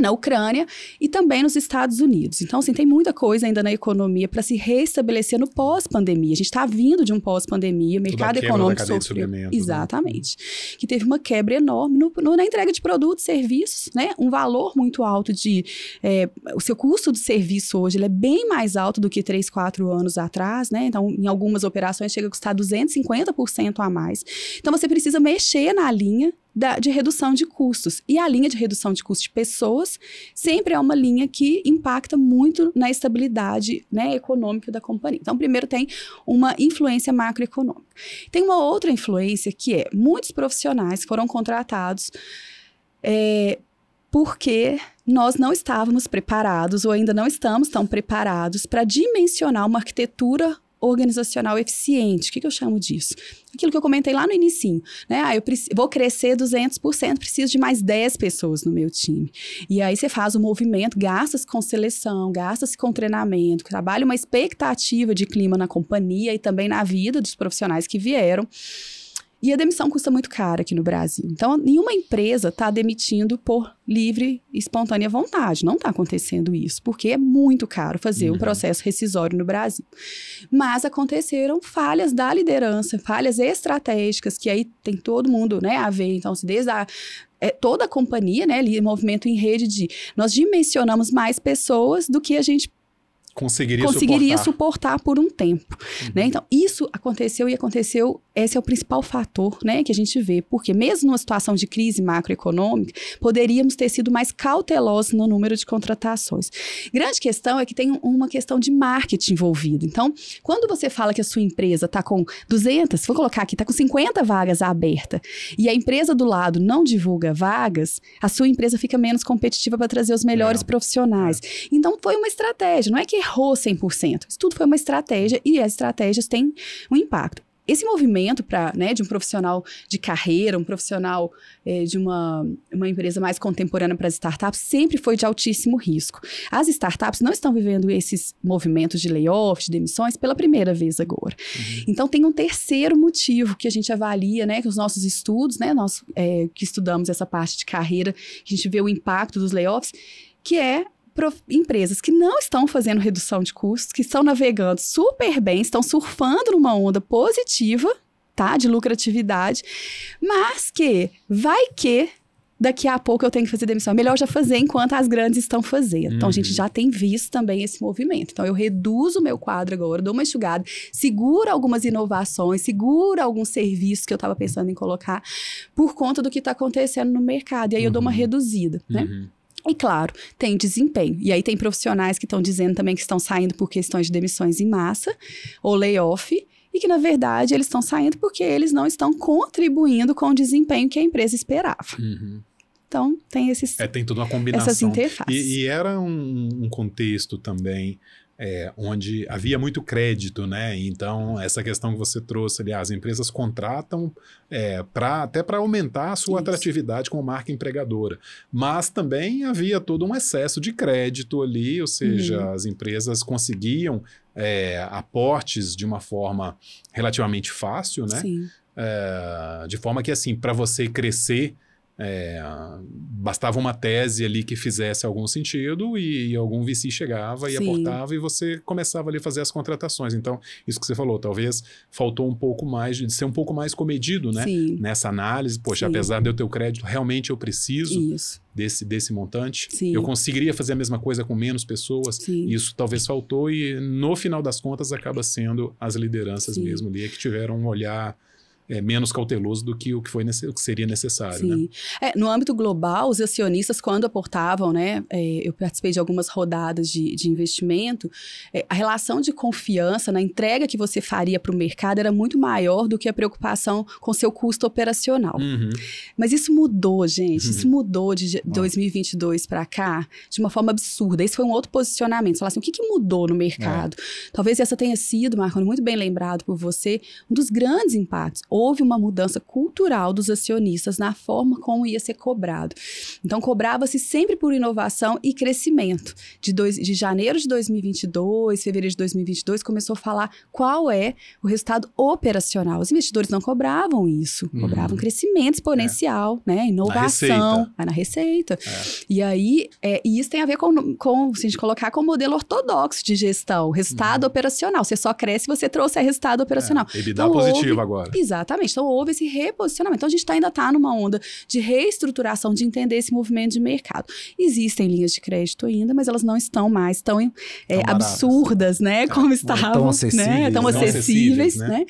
na Ucrânia e também nos Estados Unidos. Então, assim, tem muita coisa ainda na economia para se restabelecer no pós-pandemia. A gente está vindo de um pós-pandemia, o mercado econômico sofreu. né? Exatamente. Que teve uma quebra enorme no- no- na entrega de produtos, serviços, né? Um valor muito alto de... é, o seu custo de serviço hoje ele é bem mais alto do que 3, 4 anos atrás, né? Então, em algumas operações chega a custar 250% a mais. Então, você precisa mexer na linha da- de redução de custos. E a linha de redução de custos de pessoas sempre é uma linha que impacta muito na estabilidade né, econômica da companhia. Então, primeiro tem uma influência macroeconômica. Tem uma outra influência que é muitos profissionais foram contratados é, porque nós não estávamos preparados ou ainda não estamos tão preparados para dimensionar uma arquitetura organizacional eficiente. O que, que eu chamo disso? Aquilo que eu comentei lá no início, né? Ah, eu vou crescer 200%, preciso de mais 10 pessoas no meu time. E aí você faz o movimento, gasta-se com seleção, gasta-se com treinamento, trabalha uma expectativa de clima na companhia e também na vida dos profissionais que vieram. E a demissão custa muito cara aqui no Brasil. Então, nenhuma empresa está demitindo por livre e espontânea vontade. Não está acontecendo isso, porque é muito caro fazer um Uhum. processo rescisório no Brasil. Mas aconteceram falhas da liderança, falhas estratégicas, que aí tem todo mundo né, a ver. Então, se desde a é, toda a companhia, né, ali, movimento em rede de nós dimensionamos mais pessoas do que a gente Conseguiria, conseguiria suportar. suportar por um tempo, Uhum. né? Então, isso aconteceu e aconteceu, esse é o principal fator, né, que a gente vê, porque mesmo numa situação de crise macroeconômica, poderíamos ter sido mais cautelosos no número de contratações. Grande questão é que tem um- uma questão de marketing envolvido. Então, quando você fala que a sua empresa está com 200, vou colocar aqui, está com 50 vagas abertas, e a empresa do lado não divulga vagas, a sua empresa fica menos competitiva para trazer os melhores É. profissionais. Então, foi uma estratégia. Não é que errou 100%. Isso tudo foi uma estratégia e as estratégias têm um impacto esse movimento para, né, de um profissional de carreira, um profissional é, de uma, uma empresa mais contemporânea para as startups, sempre foi de altíssimo risco. As startups não estão vivendo esses movimentos de layoff, de demissões, pela primeira vez agora. Uhum. Então, tem um terceiro motivo que a gente avalia, né, que os nossos estudos, né, nós é, que estudamos essa parte de carreira, que a gente vê o impacto dos layoffs, que é empresas que não estão fazendo redução de custos, que estão navegando super bem, estão surfando numa onda positiva, tá? De lucratividade, mas que vai que daqui a pouco eu tenho que fazer demissão. É melhor já fazer enquanto as grandes estão fazendo. Uhum. Então, a gente uhum. já tem visto também esse movimento. Então, eu reduzo o meu quadro agora, dou uma enxugada, seguro algumas inovações, seguro alguns serviços que eu estava pensando em colocar por conta do que está acontecendo no mercado. E aí, uhum. eu dou uma uhum. reduzida, né? Uhum. E claro, tem desempenho. E aí tem profissionais que estão dizendo também que estão saindo por questões de demissões em massa ou layoff, e que na verdade eles estão saindo porque eles não estão contribuindo com o desempenho que a empresa esperava. Uhum. Então, tem esses. É, tem toda uma combinação. Essas interfaces. E, e era um, um contexto também é, onde havia muito crédito, né? Então, essa questão que você trouxe ali, as empresas contratam é, pra, até para aumentar a sua Isso. atratividade como marca empregadora. Mas também havia todo um excesso de crédito ali, ou seja, uhum. as empresas conseguiam é, aportes de uma forma relativamente fácil, né? Sim. É, de forma que, assim, para você crescer é, bastava uma tese ali que fizesse algum sentido e, e algum VC chegava e Sim. aportava e você começava ali a fazer as contratações. Então, isso que você falou, talvez faltou um pouco mais de, ser um pouco mais comedido, né? Sim. Nessa análise. Poxa, Sim. apesar de eu ter o crédito, realmente eu preciso isso. desse, desse montante. Eu conseguiria fazer a mesma coisa com menos pessoas. Isso talvez faltou e no final das contas acaba sendo as lideranças mesmo ali que tiveram um olhar é, menos cauteloso do que o que, foi o que seria necessário. Sim. Né? É, no âmbito global, os acionistas, quando aportavam, né, é, eu participei de algumas rodadas de, de investimento, é, a relação de confiança na entrega que você faria para o mercado era muito maior do que a preocupação com seu custo operacional. Uhum. Mas isso mudou, gente. Uhum. Isso mudou de 2022 para cá de uma forma absurda. Esse foi um outro posicionamento. Falar assim, o que, que mudou no mercado? É. Talvez essa tenha sido, Marconi, muito bem lembrado por você, um dos grandes impactos houve uma mudança cultural dos acionistas na forma como ia ser cobrado. Então, cobrava-se sempre por inovação e crescimento. De, dois, de janeiro de 2022, fevereiro de 2022, começou a falar qual é o resultado operacional. Os investidores não cobravam isso, uhum. cobravam crescimento exponencial, é. né? inovação, na receita. na receita. É. E aí, é, e isso tem a ver com, com, se a gente colocar, com o modelo ortodoxo de gestão, resultado uhum. operacional. Você só cresce se você trouxe resultado operacional. É, EBITDA então, positivo houve, agora. Exatamente. Exatamente. Então, houve esse reposicionamento. Então, a gente tá, ainda está numa onda de reestruturação, de entender esse movimento de mercado. Existem linhas de crédito ainda, mas elas não estão mais tão, é, absurdas, né? É, como estavam. Tão acessíveis. Né? Tão acessíveis, né? né?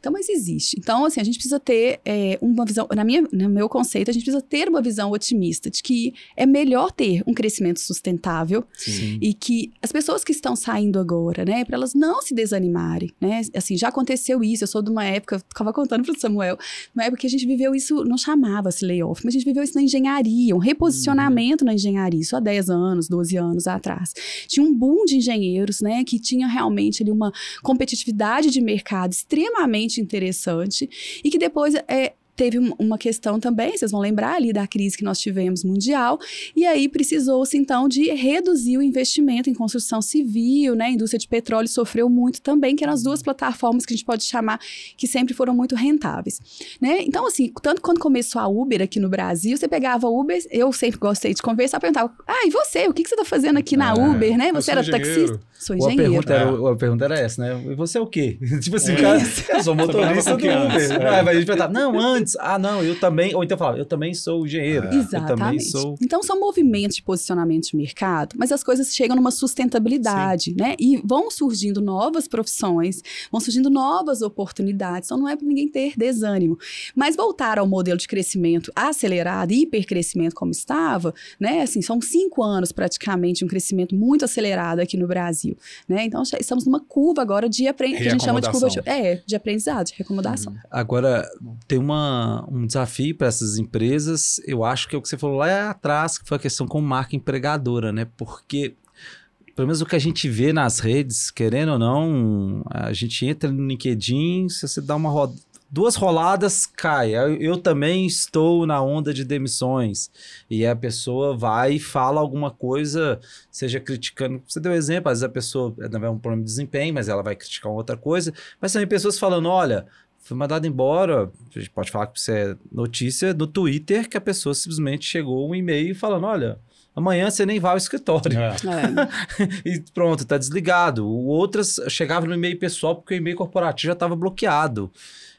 Então, mas existe. Então, assim, a gente precisa ter é, uma visão, na minha, no meu conceito, a gente precisa ter uma visão otimista de que é melhor ter um crescimento sustentável Sim. e que as pessoas que estão saindo agora, né, para elas não se desanimarem, né? Assim, já aconteceu isso, eu sou de uma época, ficava contando para o Samuel, uma época que a gente viveu isso, não chamava-se layoff, mas a gente viveu isso na engenharia, um reposicionamento uhum. na engenharia, isso há 10 anos, 12 anos atrás. Tinha um boom de engenheiros, né, que tinha realmente ali uma competitividade de mercado extremamente interessante e que depois é, teve uma questão também, vocês vão lembrar ali da crise que nós tivemos mundial, e aí precisou-se então de reduzir o investimento em construção civil, né? A indústria de petróleo sofreu muito também, que eram as duas plataformas que a gente pode chamar que sempre foram muito rentáveis, né? Então, assim, tanto quando começou a Uber aqui no Brasil, você pegava Uber, eu sempre gostei de conversar, perguntava, ah, e você? O que, que você está fazendo aqui na é, Uber, né? Você era taxista? Sou engenheiro. A pergunta, era, a pergunta era essa, né? E você é o quê? tipo assim, é. cara, eu sou motorista do Uber. É. Ah, mas a gente perguntava, não, antes antes, ah, não, eu também, ou então falava, eu também sou engenheiro. É. Exatamente. Sou... Então são movimentos de posicionamento de mercado, mas as coisas chegam numa sustentabilidade, Sim. né? E vão surgindo novas profissões, vão surgindo novas oportunidades. Então não é para ninguém ter desânimo. Mas voltar ao modelo de crescimento acelerado, hipercrescimento como estava, né? Assim, são cinco anos praticamente um crescimento muito acelerado aqui no Brasil, né? Então estamos numa curva agora de aprendizado, que a gente chama de curva de, é, de aprendizado, de recomodação. Uhum. Agora, tem uma um desafio para essas empresas. Eu acho que é o que você falou lá atrás, que foi a questão com marca empregadora, né? Porque pelo menos o que a gente vê nas redes, querendo ou não, a gente entra no LinkedIn, se você dá uma roda, duas roladas, cai. Eu, eu, também estou na onda de demissões. E a pessoa vai e fala alguma coisa, seja criticando. Você deu exemplo, às vezes a pessoa não é um problema de desempenho, mas ela vai criticar outra coisa. Mas também pessoas falando: olha. Fui mandado embora. A gente pode falar que isso é notícia do Twitter que a pessoa simplesmente chegou um e-mail falando: olha, amanhã você nem vai ao escritório. É. É. e pronto, tá desligado. Outras chegava no e-mail pessoal porque o e-mail corporativo já estava bloqueado.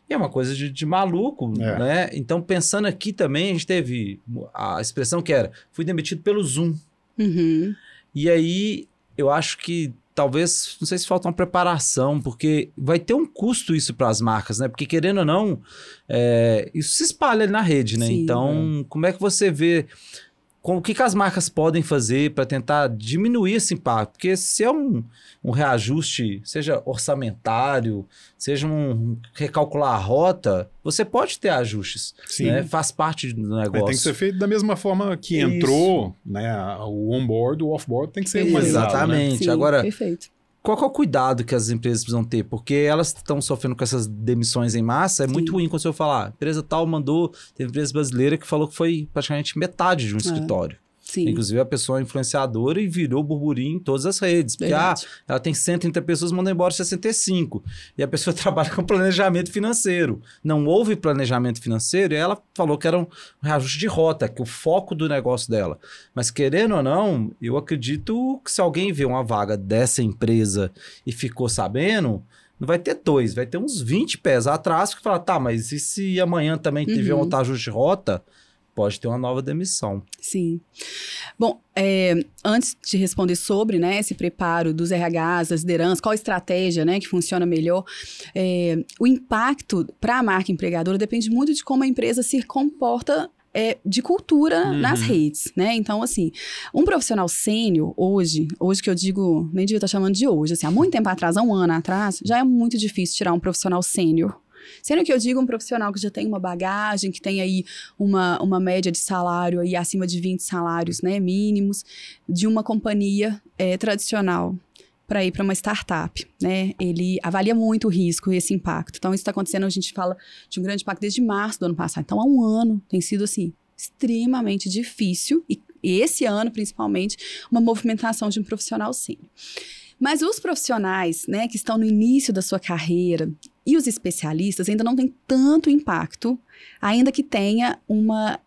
E é uma coisa de, de maluco, é. né? Então, pensando aqui também, a gente teve a expressão que era: fui demitido pelo Zoom. Uhum. E aí, eu acho que talvez, não sei se falta uma preparação, porque vai ter um custo isso para as marcas, né? Porque querendo ou não, é, isso se espalha na rede, né? Sim, então, é. como é que você vê com, o que, que as marcas podem fazer para tentar diminuir esse impacto? Porque se é um, um reajuste, seja orçamentário, seja um recalcular a rota, você pode ter ajustes. Sim. Né? Faz parte do negócio. É, tem que ser feito da mesma forma que entrou, né? O on-board, o off-board tem que ser. Né? Exatamente. Né? Sim, Agora, perfeito qual é o cuidado que as empresas precisam ter? Porque elas estão sofrendo com essas demissões em massa. É Sim. muito ruim quando você falar, ah, empresa tal mandou, teve empresa brasileira que falou que foi praticamente metade de um é. escritório. Sim. Inclusive, a pessoa é influenciadora e virou burburinho em todas as redes. Porque ah, ela tem 130 pessoas, manda embora 65. E a pessoa trabalha com planejamento financeiro. Não houve planejamento financeiro e ela falou que era um reajuste de rota, que o foco do negócio dela. Mas querendo ou não, eu acredito que se alguém vê uma vaga dessa empresa e ficou sabendo, não vai ter dois, vai ter uns 20 pés atrás que fala, tá, mas e se amanhã também tiver uhum. um ajuste de rota? Pode ter uma nova demissão. Sim. Bom, é, antes de responder sobre né, esse preparo dos RHs, das lideranças, qual a estratégia né, que funciona melhor, é, o impacto para a marca empregadora depende muito de como a empresa se comporta é, de cultura uhum. nas redes, né? Então, assim, um profissional sênior, hoje, hoje que eu digo, nem devia estar chamando de hoje, assim, há muito tempo atrás, há um ano atrás, já é muito difícil tirar um profissional sênior Sendo que eu digo um profissional que já tem uma bagagem, que tem aí uma, uma média de salário aí acima de 20 salários né, mínimos, de uma companhia é, tradicional para ir para uma startup, né? Ele avalia muito o risco e esse impacto. Então, isso está acontecendo, a gente fala de um grande impacto desde março do ano passado. Então, há um ano tem sido, assim, extremamente difícil e esse ano, principalmente, uma movimentação de um profissional sênior. Mas os profissionais, né, que estão no início da sua carreira e os especialistas ainda não têm tanto impacto, ainda que tenha uma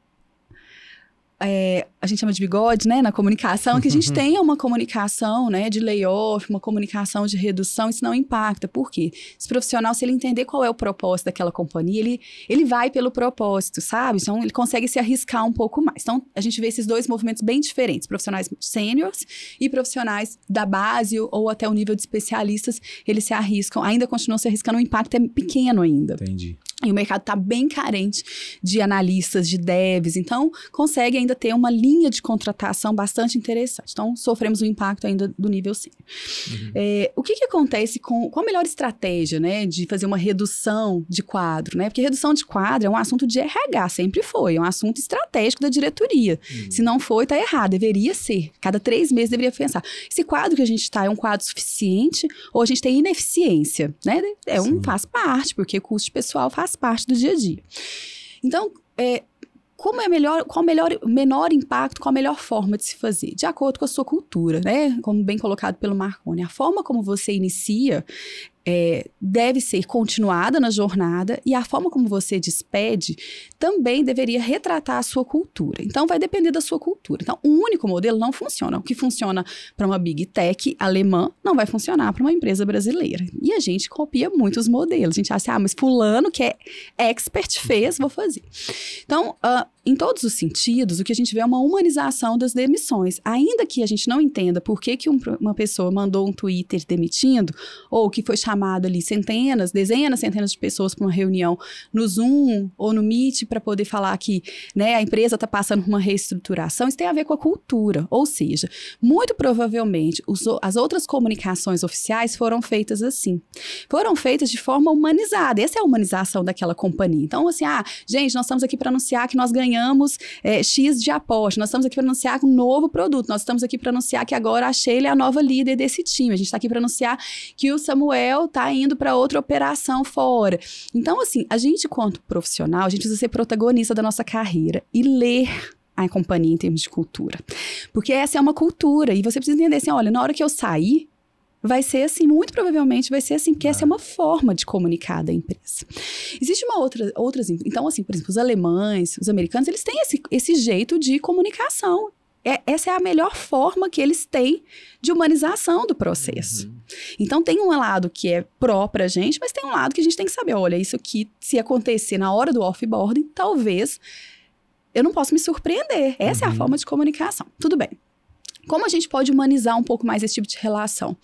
é, a gente chama de bigode, né, na comunicação, que a gente tenha uma comunicação, né, de layoff, uma comunicação de redução, isso não impacta. Por quê? Esse profissional, se ele entender qual é o propósito daquela companhia, ele, ele vai pelo propósito, sabe? Então, ele consegue se arriscar um pouco mais. Então, a gente vê esses dois movimentos bem diferentes, profissionais sêniores e profissionais da base ou até o nível de especialistas, eles se arriscam, ainda continuam se arriscando, o impacto é pequeno ainda. Entendi. E o mercado está bem carente de analistas, de devs, então consegue ainda ter uma linha de contratação bastante interessante. Então, sofremos o impacto ainda do nível C. Uhum. É, o que, que acontece com, com a melhor estratégia né, de fazer uma redução de quadro? Né? Porque redução de quadro é um assunto de RH, sempre foi, é um assunto estratégico da diretoria. Uhum. Se não foi, está errado, deveria ser. Cada três meses deveria pensar. Esse quadro que a gente está é um quadro suficiente ou a gente tem ineficiência? Né? É um, faz parte, porque custo pessoal faz faz parte do dia a dia. Então, é, como é melhor, qual o melhor, menor impacto, qual a melhor forma de se fazer? De acordo com a sua cultura, né? Como bem colocado pelo Marconi. A forma como você inicia é, deve ser continuada na jornada e a forma como você despede também deveria retratar a sua cultura. Então, vai depender da sua cultura. Então, um único modelo não funciona. O que funciona para uma big tech alemã não vai funcionar para uma empresa brasileira. E a gente copia muitos modelos. A gente acha, ah, mas fulano que é expert fez, vou fazer. Então, uh, em todos os sentidos, o que a gente vê é uma humanização das demissões. Ainda que a gente não entenda por que, que um, uma pessoa mandou um Twitter demitindo, ou que foi chamado ali centenas, dezenas, centenas de pessoas para uma reunião no Zoom ou no Meet para poder falar que né, a empresa está passando por uma reestruturação, isso tem a ver com a cultura. Ou seja, muito provavelmente os, as outras comunicações oficiais foram feitas assim. Foram feitas de forma humanizada. Essa é a humanização daquela companhia. Então, assim, ah, gente, nós estamos aqui para anunciar que nós ganhamos ganhamos é, X de aposta, nós estamos aqui para anunciar um novo produto, nós estamos aqui para anunciar que agora a Sheila é a nova líder desse time, a gente está aqui para anunciar que o Samuel está indo para outra operação fora. Então, assim, a gente, quanto profissional, a gente precisa ser protagonista da nossa carreira e ler a companhia em termos de cultura. Porque essa é uma cultura e você precisa entender assim, olha, na hora que eu sair, vai ser assim, muito provavelmente vai ser assim, porque essa é uma forma de comunicar da empresa. Existe uma outra, outras, então assim, por exemplo, os alemães, os americanos, eles têm esse, esse jeito de comunicação. É, essa é a melhor forma que eles têm de humanização do processo. Uhum. Então, tem um lado que é pró pra gente, mas tem um lado que a gente tem que saber, olha, isso aqui, se acontecer na hora do offboarding, talvez eu não posso me surpreender. Essa uhum. é a uhum. forma de comunicação. Tudo bem. Como a gente pode humanizar um pouco mais esse tipo de relação?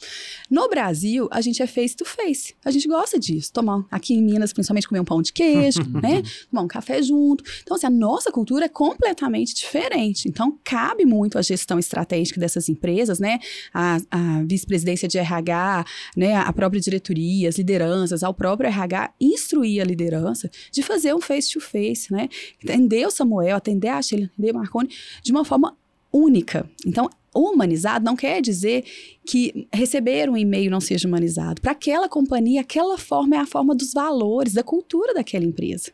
No Brasil, a gente é face to face. A gente gosta disso. Tomar, aqui em Minas, principalmente, comer um pão de queijo, né? Tomar um café junto. Então, assim, a nossa cultura é completamente diferente. Então, cabe muito a gestão estratégica dessas empresas, né? A, a vice-presidência de RH, né? A própria diretoria, as lideranças, ao próprio RH, instruir a liderança de fazer um face to face, né? Atender o Samuel, atender a Sheila, atender o Marconi de uma forma única. Então, humanizado não quer dizer que receber um e-mail não seja humanizado. Para aquela companhia, aquela forma é a forma dos valores, da cultura daquela empresa.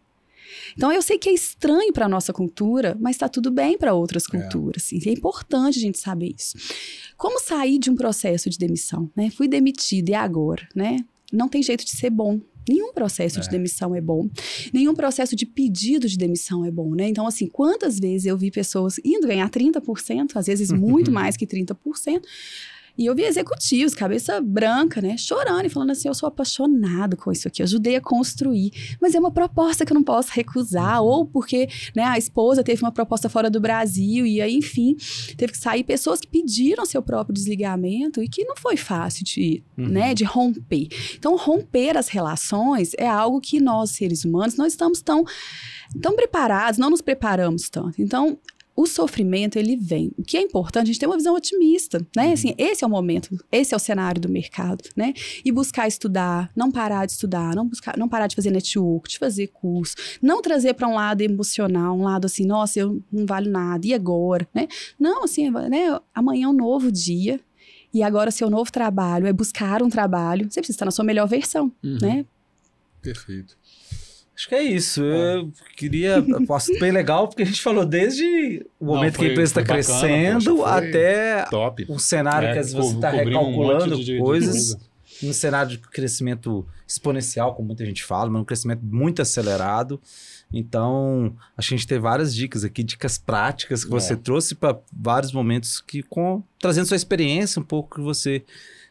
Então eu sei que é estranho para a nossa cultura, mas está tudo bem para outras é. culturas. É. é importante a gente saber isso. Como sair de um processo de demissão? Né? Fui demitido e agora? Né? Não tem jeito de ser bom. Nenhum processo é. de demissão é bom. Nenhum processo de pedido de demissão é bom, né? Então, assim, quantas vezes eu vi pessoas indo ganhar 30%, às vezes muito mais que 30%, e eu vi executivos, cabeça branca, né, chorando e falando assim: eu sou apaixonado com isso aqui, eu ajudei a construir, mas é uma proposta que eu não posso recusar, ou porque né, a esposa teve uma proposta fora do Brasil, e aí, enfim, teve que sair pessoas que pediram seu próprio desligamento e que não foi fácil de, uhum. né, de romper. Então, romper as relações é algo que nós, seres humanos, não estamos tão, tão preparados, não nos preparamos tanto. Então, o sofrimento ele vem. O que é importante, a gente ter uma visão otimista, né? Uhum. Assim, esse é o momento, esse é o cenário do mercado, né? E buscar estudar, não parar de estudar, não buscar, não parar de fazer network, de fazer curso, não trazer para um lado emocional, um lado assim, nossa, eu não valho nada, e agora, né? Não, assim, né? Amanhã é um novo dia. E agora, seu novo trabalho é buscar um trabalho. Você precisa estar na sua melhor versão, uhum. né? Perfeito. Acho que é isso. É. Eu queria. Posso bem legal, porque a gente falou desde o momento Não, foi, que a empresa está crescendo poxa, até top. um cenário é, que às vezes você está recalculando um coisas. De um cenário de crescimento exponencial, como muita gente fala, mas um crescimento muito acelerado. Então, acho que a gente tem várias dicas aqui, dicas práticas que você é. trouxe para vários momentos que com trazendo sua experiência, um pouco que você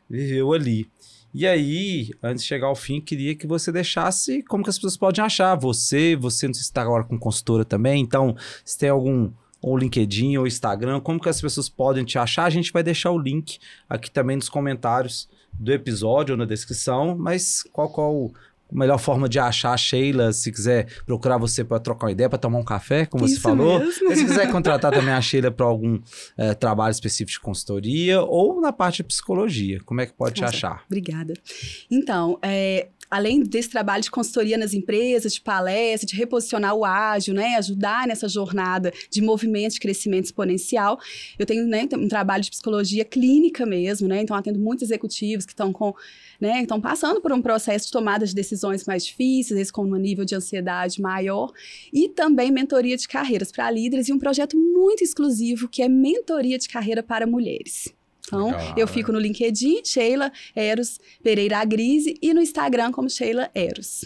viveu ali. E aí, antes de chegar ao fim, queria que você deixasse como que as pessoas podem achar você, você não sei se está agora com consultora também, então se tem algum ou LinkedIn ou Instagram, como que as pessoas podem te achar? A gente vai deixar o link aqui também nos comentários do episódio ou na descrição, mas qual qual melhor forma de achar a Sheila, se quiser procurar você para trocar uma ideia, para tomar um café, como Isso você falou. Mesmo. Se quiser contratar também a Sheila para algum é, trabalho específico de consultoria ou na parte de psicologia, como é que pode Nossa, te achar? Obrigada. Então, é, além desse trabalho de consultoria nas empresas, de palestra, de reposicionar o ágil, né, ajudar nessa jornada de movimento de crescimento exponencial, eu tenho né, um trabalho de psicologia clínica mesmo, né, então atendo muitos executivos que estão com né, estão passando por um processo de tomada de decisões mais difíceis, com um nível de ansiedade maior, e também mentoria de carreiras para líderes e um projeto muito exclusivo que é mentoria de carreira para mulheres. Então, Legal, eu fico no LinkedIn, Sheila Eros Pereira Grise, e no Instagram como Sheila Eros.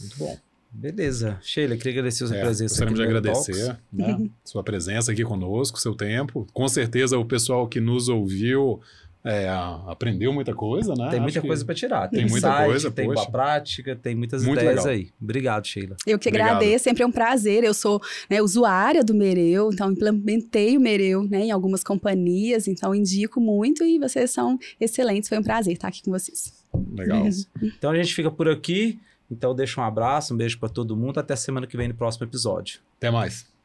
Muito bom. Beleza. Sheila, queria agradecer a sua é, presença aqui. Gostaria de agradecer né, sua presença aqui conosco, seu tempo. Com certeza o pessoal que nos ouviu é, aprendeu muita coisa, né? Tem muita coisa para tirar. Tem, tem muita coisa, tem poxa. boa prática, tem muitas Muito ideias legal. aí. Obrigado, Sheila. Eu que Obrigado. agradeço, sempre é um prazer. Eu sou né, usuária do Mereu, então implementei o Mereu né, em algumas companhias, então indico muito e vocês são excelentes. Foi um prazer estar aqui com vocês. Legal. então a gente fica por aqui. Então deixa um abraço, um beijo para todo mundo. Até semana que vem no próximo episódio. Até mais.